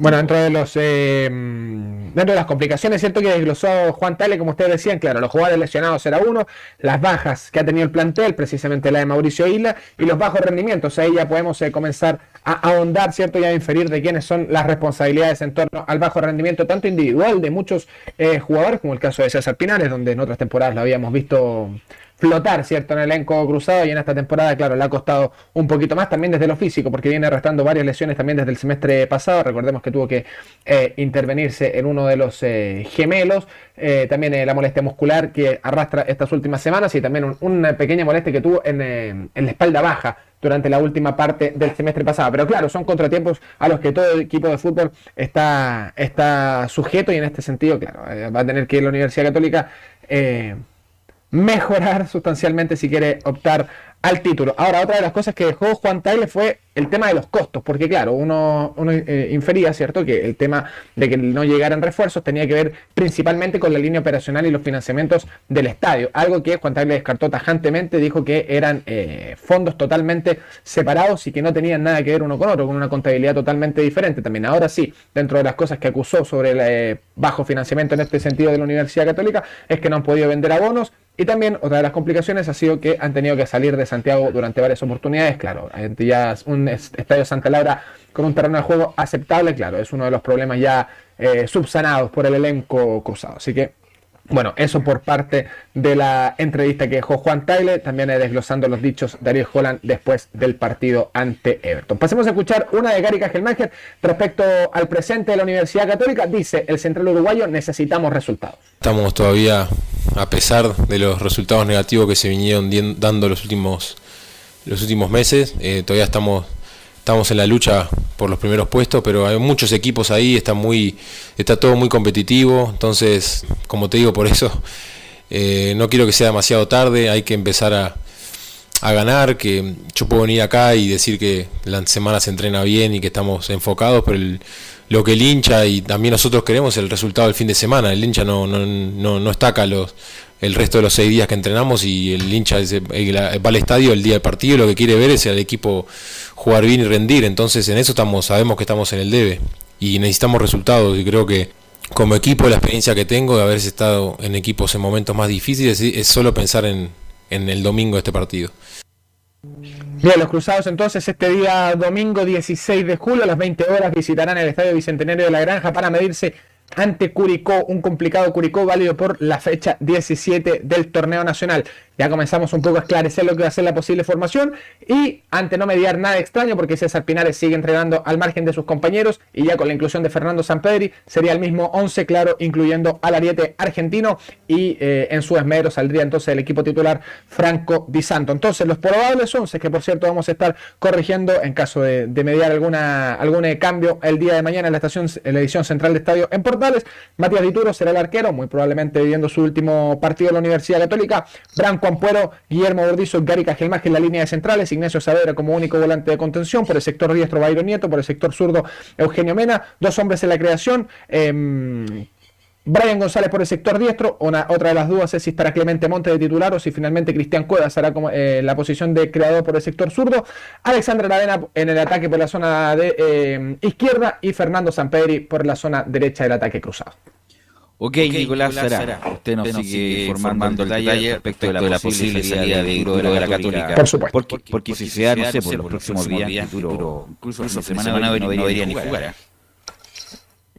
Bueno, dentro de los eh, dentro de las complicaciones, cierto que desglosó Juan Tale, como ustedes decían, claro, los jugadores lesionados era uno, las bajas que ha tenido el plantel, precisamente la de Mauricio Isla, y los bajos rendimientos. Ahí ya podemos eh, comenzar a ahondar, cierto, y a inferir de quiénes son las responsabilidades en torno al bajo rendimiento, tanto individual de muchos eh, jugadores, como el caso de César Pinares, donde en otras temporadas lo habíamos visto flotar, ¿cierto? En el elenco cruzado y en esta temporada, claro, le ha costado un poquito más también desde lo físico, porque viene arrastrando varias lesiones también desde el semestre pasado. Recordemos que tuvo que eh, intervenirse en uno de los eh, gemelos, eh, también la molestia muscular que arrastra estas últimas semanas y también una pequeña molestia que tuvo en, la espalda baja durante la última parte del semestre pasado. Pero claro, son contratiempos a los que todo equipo de fútbol está, está sujeto y en este sentido, claro, va a tener que ir la Universidad Católica mejorar sustancialmente si quiere optar al título. Ahora, otra de las cosas que dejó Juan Tagle fue el tema de los costos, porque claro, uno, eh, infería, ¿cierto?, que el tema de que no llegaran refuerzos tenía que ver principalmente con la línea operacional y los financiamientos del estadio, algo que Juan Tagle descartó tajantemente, dijo que eran eh, fondos totalmente separados y que no tenían nada que ver uno con otro, con una contabilidad totalmente diferente. También ahora sí, dentro de las cosas que acusó sobre el eh, bajo financiamiento en este sentido de la Universidad Católica, es que no han podido vender abonos, y también otra de las complicaciones ha sido que han tenido que salir de Santiago durante varias oportunidades. Claro, ya un estadio Santa Laura con un terreno de juego aceptable, claro, es uno de los problemas ya eh, subsanados por el elenco cruzado. Así que, bueno, eso por parte de la entrevista que dejó Juan Tagle, también desglosando los dichos de Ariel Holland después del partido ante Everton. Pasemos a escuchar una de Gary Cajelmacher respecto al presente de la Universidad Católica. Dice el central uruguayo, necesitamos resultados. Estamos todavía a pesar de los resultados negativos que se vinieron dando los últimos, los últimos meses. Eh, todavía estamos, estamos en la lucha por los primeros puestos, pero hay muchos equipos ahí, está, muy, está todo muy competitivo. Entonces, como te digo, por eso eh, no quiero que sea demasiado tarde, hay que empezar a, a ganar, que yo puedo venir acá y decir que la semana se entrena bien y que estamos enfocados, pero lo que el hincha y también nosotros queremos es el resultado del fin de semana. El hincha no, no, no, no está acá los, el resto de los seis días que entrenamos y el hincha va al estadio el día del partido lo que quiere ver es al equipo jugar bien y rendir. Entonces en eso estamos, sabemos que estamos en el debe y necesitamos resultados y creo que como equipo la experiencia que tengo de haber estado en equipos en momentos más difíciles es solo pensar en, en el domingo de este partido. Bien, los cruzados entonces este día domingo 16 de julio a las 20 horas visitarán el Estadio Bicentenario de la Granja para medirse ante Curicó, un complicado Curicó válido por la fecha 17 del torneo nacional. Ya comenzamos un poco a esclarecer lo que va a ser la posible formación y ante no mediar nada extraño porque César Pinares sigue entrenando al margen de sus compañeros y ya con la inclusión de Fernando Sampedri sería el mismo 11 claro incluyendo al ariete argentino y eh, en su esmero saldría entonces el equipo titular Franco Di Santo. Entonces los probables 11 que por cierto vamos a estar corrigiendo en caso de, mediar alguna, algún cambio el día de mañana en la estación en la edición central de estadio en Portales. Matías Dituro será el arquero, muy probablemente viviendo su último partido en la Universidad Católica. Branco Ampuero, Guillermo Bordizo, Gary Cajelmaje en la línea de centrales, Ignacio Saavedra como único volante de contención, por el sector diestro Bayro Nieto, por el sector zurdo Eugenio Mena, dos hombres en la creación. Em, Brian González por el sector diestro. Otra de las dudas es si estará Clemente Monte de titular o si finalmente Cristian Cuevas hará como, eh, la posición de creador por el sector zurdo. Alexandra Lavena en el ataque por la zona de em, izquierda y Fernando Sampedri por la zona derecha del ataque cruzado. Ok, Nicolás, Sara, usted nos, sigue informando el detalle respecto de la, posible salida de Duro de la Católica. Por supuesto. Porque, si se da, no sé, por los próximos días, Duro, incluso la semana no debería ni jugar. ¿eh?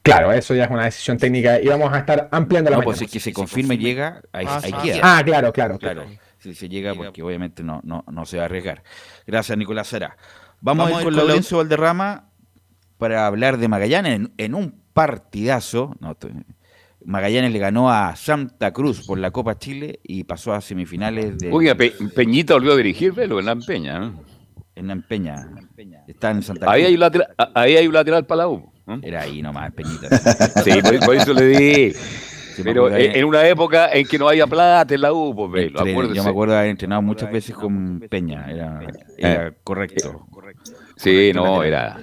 Claro, eso ya es una decisión técnica y vamos a estar ampliando la No, pues si que se confirme y llega, ahí, ah, queda. Ah, claro, claro, claro. Si se llega, porque obviamente no, no, no se va a arriesgar. Gracias, Nicolás Sara. Vamos, a ir con, Lorenzo Valderrama para hablar de Magallanes en, en un partidazo. No, Magallanes le ganó a Santa Cruz por la Copa Chile y pasó a semifinales de. Oiga, Peñita volvió a dirigir, pero en la Peña, ¿no? En la Peña. Está en Santa Cruz. Ahí hay un lateral, ahí hay un lateral para la U. Era ahí nomás, Peñita. sí, por, eso le di. pero en una época en que no había plata en la U, pues, Yo me acuerdo de haber entrenado muchas veces con Peña, era, era eh, correcto. Sí, no, era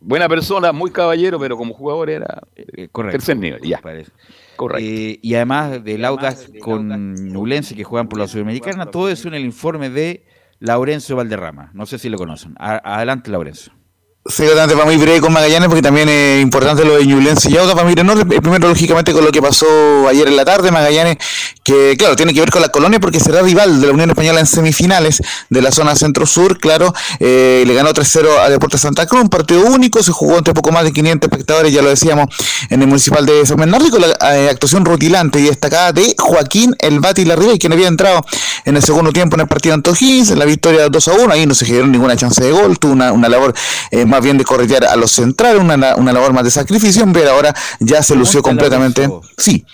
buena persona, muy caballero, pero como jugador era eh, correcto, tercer nivel. Ya. Correcto. Eh, y además del Audax con Nulense que juegan por la Sudamericana, todo eso en el informe de Laurencio Valderrama. No sé si lo conocen. adelante, Laurencio. Sí, va muy breve con Magallanes porque también es importante lo de Ñublense y Auda para no, primero lógicamente con lo que pasó ayer en la tarde, Magallanes, que claro, tiene que ver con la colonia porque será rival de la Unión Española en semifinales de la zona centro-sur, claro, eh, le ganó 3-0 a Deportes Santa Cruz, un partido único, se jugó entre poco más de 500 espectadores, ya lo decíamos, en el municipal de San Bernardo, con la eh, actuación rutilante y destacada de Joaquín El Bati Larriba, quien había entrado en el segundo tiempo en el partido Antojins, en la victoria 2-1, ahí no se generó ninguna chance de gol, tuvo una, labor eh, más bien de corretear a los centrales, una, una labor más de sacrificio, pero ahora ya se lució completamente. Sí.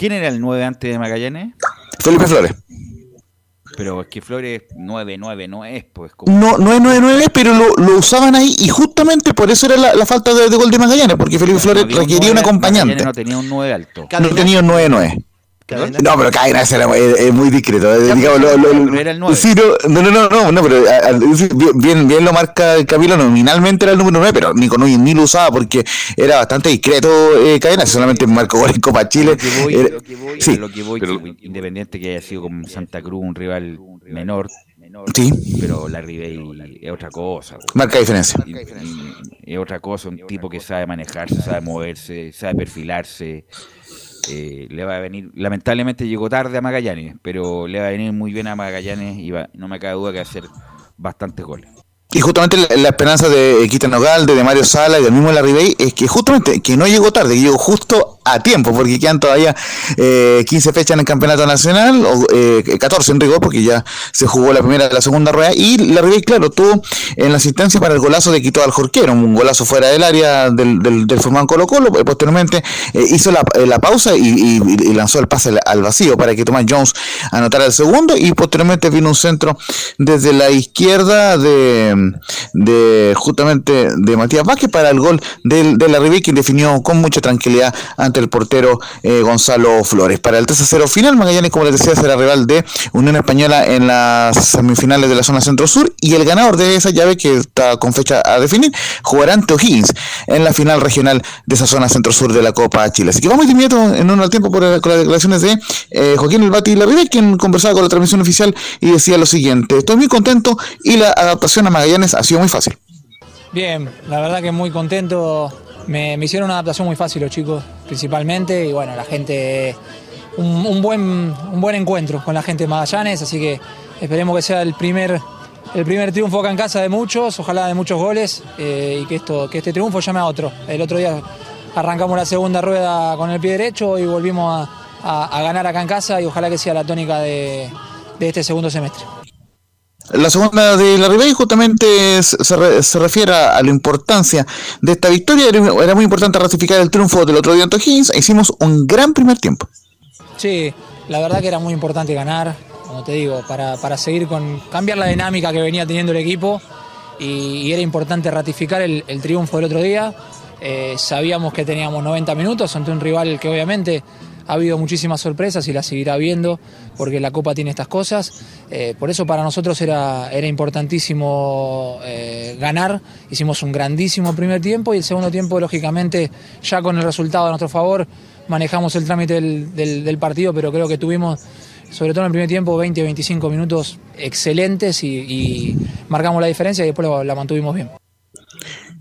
¿Quién era el 9 antes de Magallanes? Felipe Flores. Pero es que Flores 9-9 no es, pues. No, no es 9-9, pero lo, usaban ahí y justamente por eso era la, falta de, gol de Magallanes, porque Felipe Flores requería un acompañante. no tenía un 9 alto. No tenía un 9-9. No, pero Cadena es, muy discreto. Eh, digamos, lo, era el 9. Sí, no, no, no, no, pero bien, bien lo marca Camilo, nominalmente era el número 9, pero Nico Núñez ni lo usaba porque era bastante discreto eh, Cadena, solamente marcó gol en Copa Chile. Lo que voy, lo que voy, sí. lo que voy pero, independiente que haya sido con Santa Cruz un rival menor, sí. pero la Ribey es otra cosa. Marca diferencia. es otra cosa, un tipo que sabe manejarse, sabe moverse, sabe perfilarse. Eh, le va a venir, lamentablemente llegó tarde a Magallanes, pero le va a venir muy bien a Magallanes y no me cabe duda que va a hacer bastantes goles. Y justamente la, esperanza de Quita Nogalde, de Mario Sala y del mismo Larry es que justamente que no llegó tarde, que llegó justo a tiempo, porque quedan todavía eh, 15 fechas en el campeonato nacional, o eh, 14 en rigor, porque ya se jugó la primera de la segunda rueda. Y Larry claro, tuvo en la asistencia para el golazo de Quito al Jorquero, un golazo fuera del área del, del, del Colo Colo. Eh, posteriormente eh, hizo la, la pausa y, lanzó el pase al, vacío para que Tomás Jones anotara el segundo. Y posteriormente vino un centro desde la izquierda de de justamente de Matías Vázquez para el gol de, la Riviera, quien definió con mucha tranquilidad ante el portero eh, Gonzalo Flores. Para el 3 0 final, Magallanes, como les decía, será rival de Unión Española en las semifinales de la zona centro-sur y el ganador de esa llave, que está con fecha a definir, jugará ante O'Higgins en la final regional de esa zona centro-sur de la Copa Chile. Así que vamos de inmediato en un al tiempo por, con las declaraciones de eh, Joaquín El Bati Larribey, quien conversaba con la transmisión oficial y decía lo siguiente, estoy muy contento y la adaptación a Magallanes ha sido muy fácil. Bien, la verdad que muy contento. Me, hicieron una adaptación muy fácil los chicos, principalmente, y bueno, la gente, un, buen, un buen encuentro con la gente de Magallanes, así que esperemos que sea el primer, el primer triunfo acá en casa de muchos, ojalá de muchos goles, eh, y que, esto, que este triunfo llame a otro. El otro día arrancamos la segunda rueda con el pie derecho y volvimos a, ganar acá en casa y ojalá que sea la tónica de este segundo semestre. La segunda de la Ribey justamente se, refiere a la importancia de esta victoria. Era muy importante ratificar el triunfo del otro día ante Higgins. Hicimos un gran primer tiempo. Sí, la verdad que era muy importante ganar, como te digo, para, seguir con cambiar la dinámica que venía teniendo el equipo. Y, era importante ratificar el, triunfo del otro día. Eh, sabíamos que teníamos 90 minutos ante un rival que obviamente ha habido muchísimas sorpresas y las seguirá habiendo porque la Copa tiene estas cosas. Eh, por eso para nosotros era, era importantísimo eh, ganar. Hicimos un grandísimo primer tiempo y el segundo tiempo, lógicamente, ya con el resultado a nuestro favor, manejamos el trámite del, partido, pero creo que tuvimos sobre todo en el primer tiempo, 20, 25 minutos excelentes y, marcamos la diferencia y después la mantuvimos bien.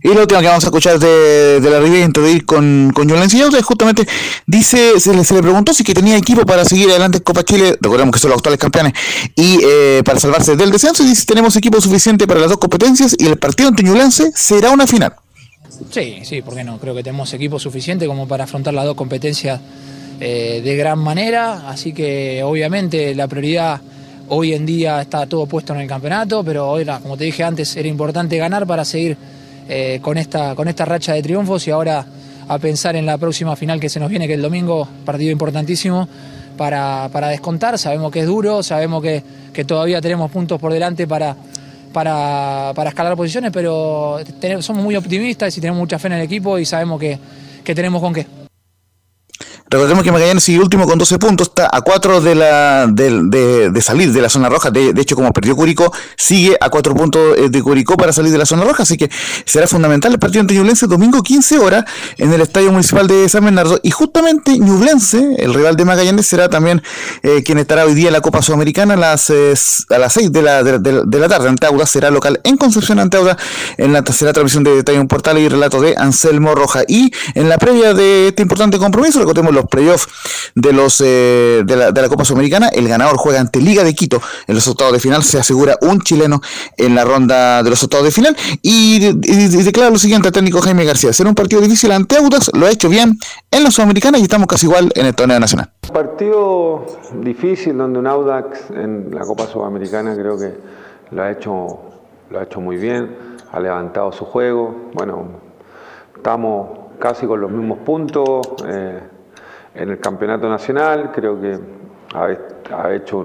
Y lo último que vamos a escuchar de, de la Riviera introducir con, con Julen es justamente dice, se le, se le, preguntó si que tenía equipo para seguir adelante en Copa Chile, recordemos que son los actuales campeones, y eh, para salvarse del descenso, y dice tenemos equipo suficiente para las dos competencias y el partido ante Ñublense será una final. Sí, sí, ¿por qué no? Creo que tenemos equipo suficiente como para afrontar las dos competencias eh, de gran manera, así que obviamente la prioridad hoy en día está todo puesto en el campeonato, pero hoy, como te dije antes, era importante ganar para seguir eh, con, esta, con esta racha de triunfos y ahora a pensar en la próxima final que se nos viene, que es el domingo, partido importantísimo para, descontar. Sabemos que es duro, sabemos que, todavía tenemos puntos por delante para, para, escalar posiciones, pero somos muy optimistas y tenemos mucha fe en el equipo y sabemos que, que tenemos con qué. Recordemos que Magallanes sigue último con 12 puntos, está a 4 de, la, de, de, salir de la zona roja. De, hecho, como perdió Curicó, sigue a 4 puntos eh, de Curicó para salir de la zona roja. Así que será fundamental el partido ante Ñublense domingo 15 horas en el Estadio Municipal de San Bernardo. Y justamente Ñublense, el rival de Magallanes, será también eh, quien estará hoy día en la Copa Sudamericana a las, eh, a las 6 de la, de, la tarde. Ante Auda será local en Concepción ante Auda en la tercera transmisión de Detalle Portal y relato de Anselmo Roja. Y en la previa de este importante compromiso, recordemos los playoffs de los eh, de, la, de, la, Copa Sudamericana. El ganador juega ante Liga de Quito en los octavos de final. Se asegura un chileno en la ronda de los octavos de final. Y, declara lo siguiente al técnico Jaime García. Será un partido difícil ante Audax. Lo ha hecho bien en la Sudamericana y estamos casi igual en el torneo nacional. Partido difícil donde un Audax en la Copa Sudamericana creo que lo ha hecho, lo ha hecho muy bien. Ha levantado su juego. Bueno, estamos casi con los mismos puntos eh, en el campeonato nacional, creo que ha, hecho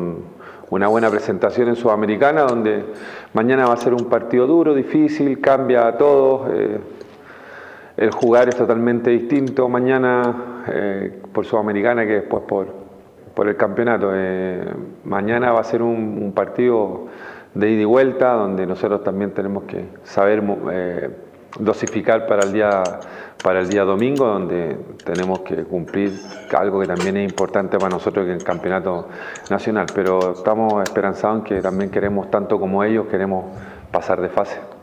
una buena presentación en Sudamericana, donde mañana va a ser un partido duro, difícil, cambia a todos, eh, el jugar es totalmente distinto mañana eh, por Sudamericana que después por, por el campeonato. Eh, mañana va a ser un, partido de ida y vuelta, donde nosotros también tenemos que saber dosificar para el día para el día domingo, donde tenemos que cumplir algo que también es importante para nosotros, que el campeonato nacional. Pero estamos esperanzados en que también queremos, tanto como ellos, queremos pasar de fase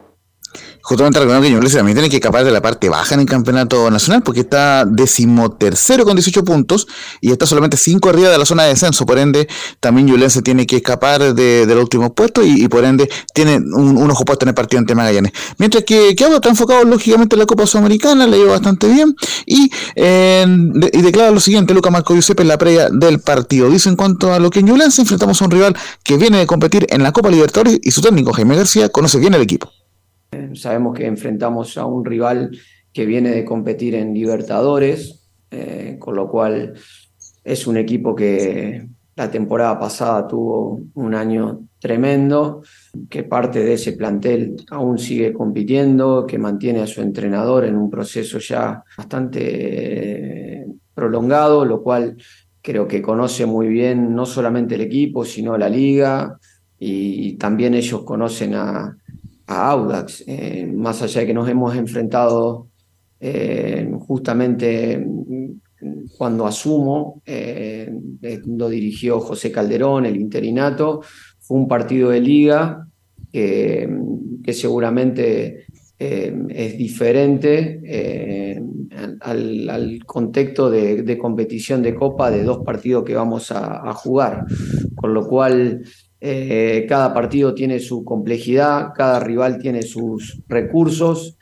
justamente recordando que Ñublense también tiene que escapar de la parte baja en el campeonato nacional porque está decimotercero con 18 puntos y está solamente 5 arriba de la zona de descenso. Por ende, también Ñublense tiene que escapar de, los últimos puestos y, por ende tiene un, ojo puesto en el partido ante Magallanes. Mientras que Queado está enfocado lógicamente en la Copa Sudamericana, le lleva bastante bien y, y declara lo siguiente, Luca Marco Giuseppe en la previa del partido. Dice en cuanto a lo que en Ñublense enfrentamos a un rival que viene de competir en la Copa Libertadores y su técnico Jaime García conoce bien el equipo. Sabemos que enfrentamos a un rival que viene de competir en Libertadores, eh, con lo cual es un equipo que la temporada pasada tuvo un año tremendo, que parte de ese plantel aún sigue compitiendo, que mantiene a su entrenador en un proceso ya bastante prolongado, lo cual creo que conoce muy bien no solamente el equipo, sino la liga, y también ellos conocen a, Audax, eh, más allá de que nos hemos enfrentado eh, justamente cuando asumo, eh, lo dirigió José Calderón, el interinato, fue un partido de liga que seguramente es diferente al, contexto de, competición de copa de dos partidos que vamos a jugar, con lo cual eh, cada partido tiene su complejidad, cada rival tiene sus recursos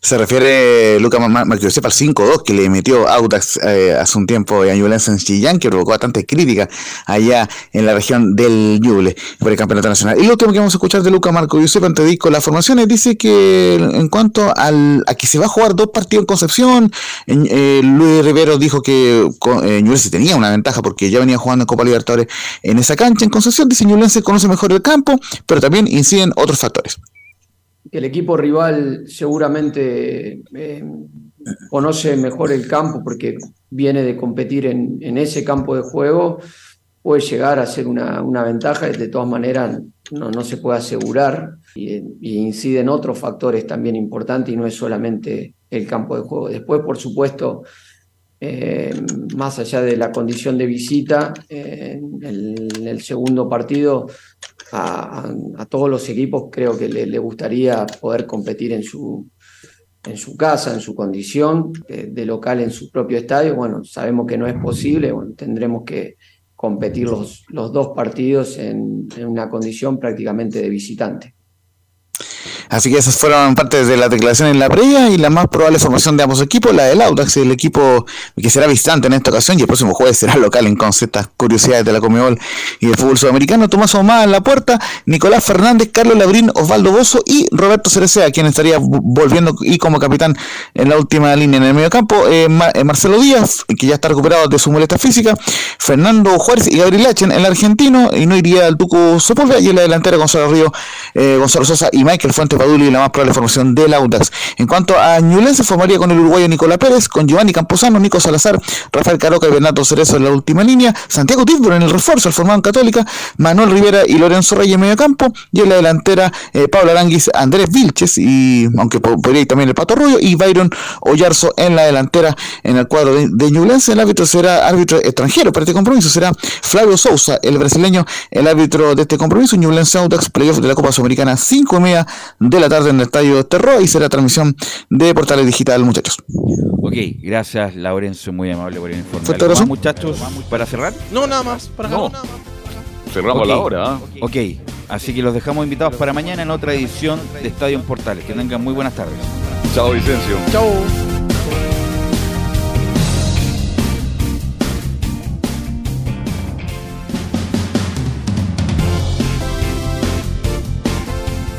se refiere Luca Marquiosep al 5-2 que le metió Audax eh, hace un tiempo a Ñublense en Chillán, que provocó bastante crítica allá en la región del Ñuble por el campeonato nacional. Y lo último que vamos a escuchar de Luca Marco Giuseppe antes las formaciones, dice que en cuanto al, a que se va a jugar dos partidos en Concepción, eh, Luis Rivero dijo que eh, tenía una ventaja porque ya venía jugando en Copa Libertadores en esa cancha en Concepción. Dice Ñublense conoce mejor el campo, pero también inciden otros factores el equipo rival seguramente eh, conoce mejor el campo porque viene de competir en, ese campo de juego, puede llegar a ser una, ventaja, de todas maneras no, se puede asegurar y, inciden otros factores también importantes y no es solamente el campo de juego. Después, por supuesto, eh, más allá de la condición de visita, eh, en el segundo partido a, todos los equipos creo que le, gustaría poder competir en su, en su casa, en su condición de, local en su propio estadio. Bueno, sabemos que no es posible, tendremos que competir los, los dos partidos en una condición prácticamente de visitante. Así que esas fueron parte de la declaración en la previa y la más probable formación de ambos equipos, la del Audax, el equipo que será visitante en esta ocasión y el próximo jueves será local en conceptas curiosidades de la Comebol y del fútbol sudamericano. Tomás Omar en la puerta, Nicolás Fernández, Carlos Labrín, Osvaldo Bozo y Roberto Cerecea, quien estaría volviendo y como capitán en la última línea en el medio campo. Eh, eh, Marcelo Díaz, que ya está recuperado de su molestia física, Fernando Juárez y Gabriel Lachen, el argentino, y no iría al Tucu Sepúlveda y en la Gonzalo Río, eh, Gonzalo Sosa y Michael Fuentes Paduli y la más probable formación del Audax. En cuanto a Ñulense, formaría con el uruguayo Nicolás Pérez, con Giovanni Camposano, Nico Salazar, Rafael Caroca y Bernardo Cerezo en la última línea, Santiago Tidbur en el refuerzo, el formado en Católica, Manuel Rivera y Lorenzo Reyes en medio campo, y en la delantera eh, Pablo Aranguis, Andrés Vilches, y aunque podría ir también el Pato Rubio, y Byron Ollarzo en la delantera en el cuadro de, de El árbitro será árbitro extranjero para este compromiso, será Flavio Sousa, el brasileño, el árbitro de este compromiso, Ñublense Audax, playoff de la Copa Sudamericana, 5 y media de la tarde en el Estadio Terror y será transmisión de Portales Digital, muchachos. Ok, gracias Laurencio, muy amable por el informe. ¿Más muchachos para cerrar? No, nada más, para no. nada Cerramos la hora. ¿ah? ok, así que los dejamos invitados para mañana en otra edición de Estadio en Portales. Que tengan muy buenas tardes. Chao, Vicencio. Chao.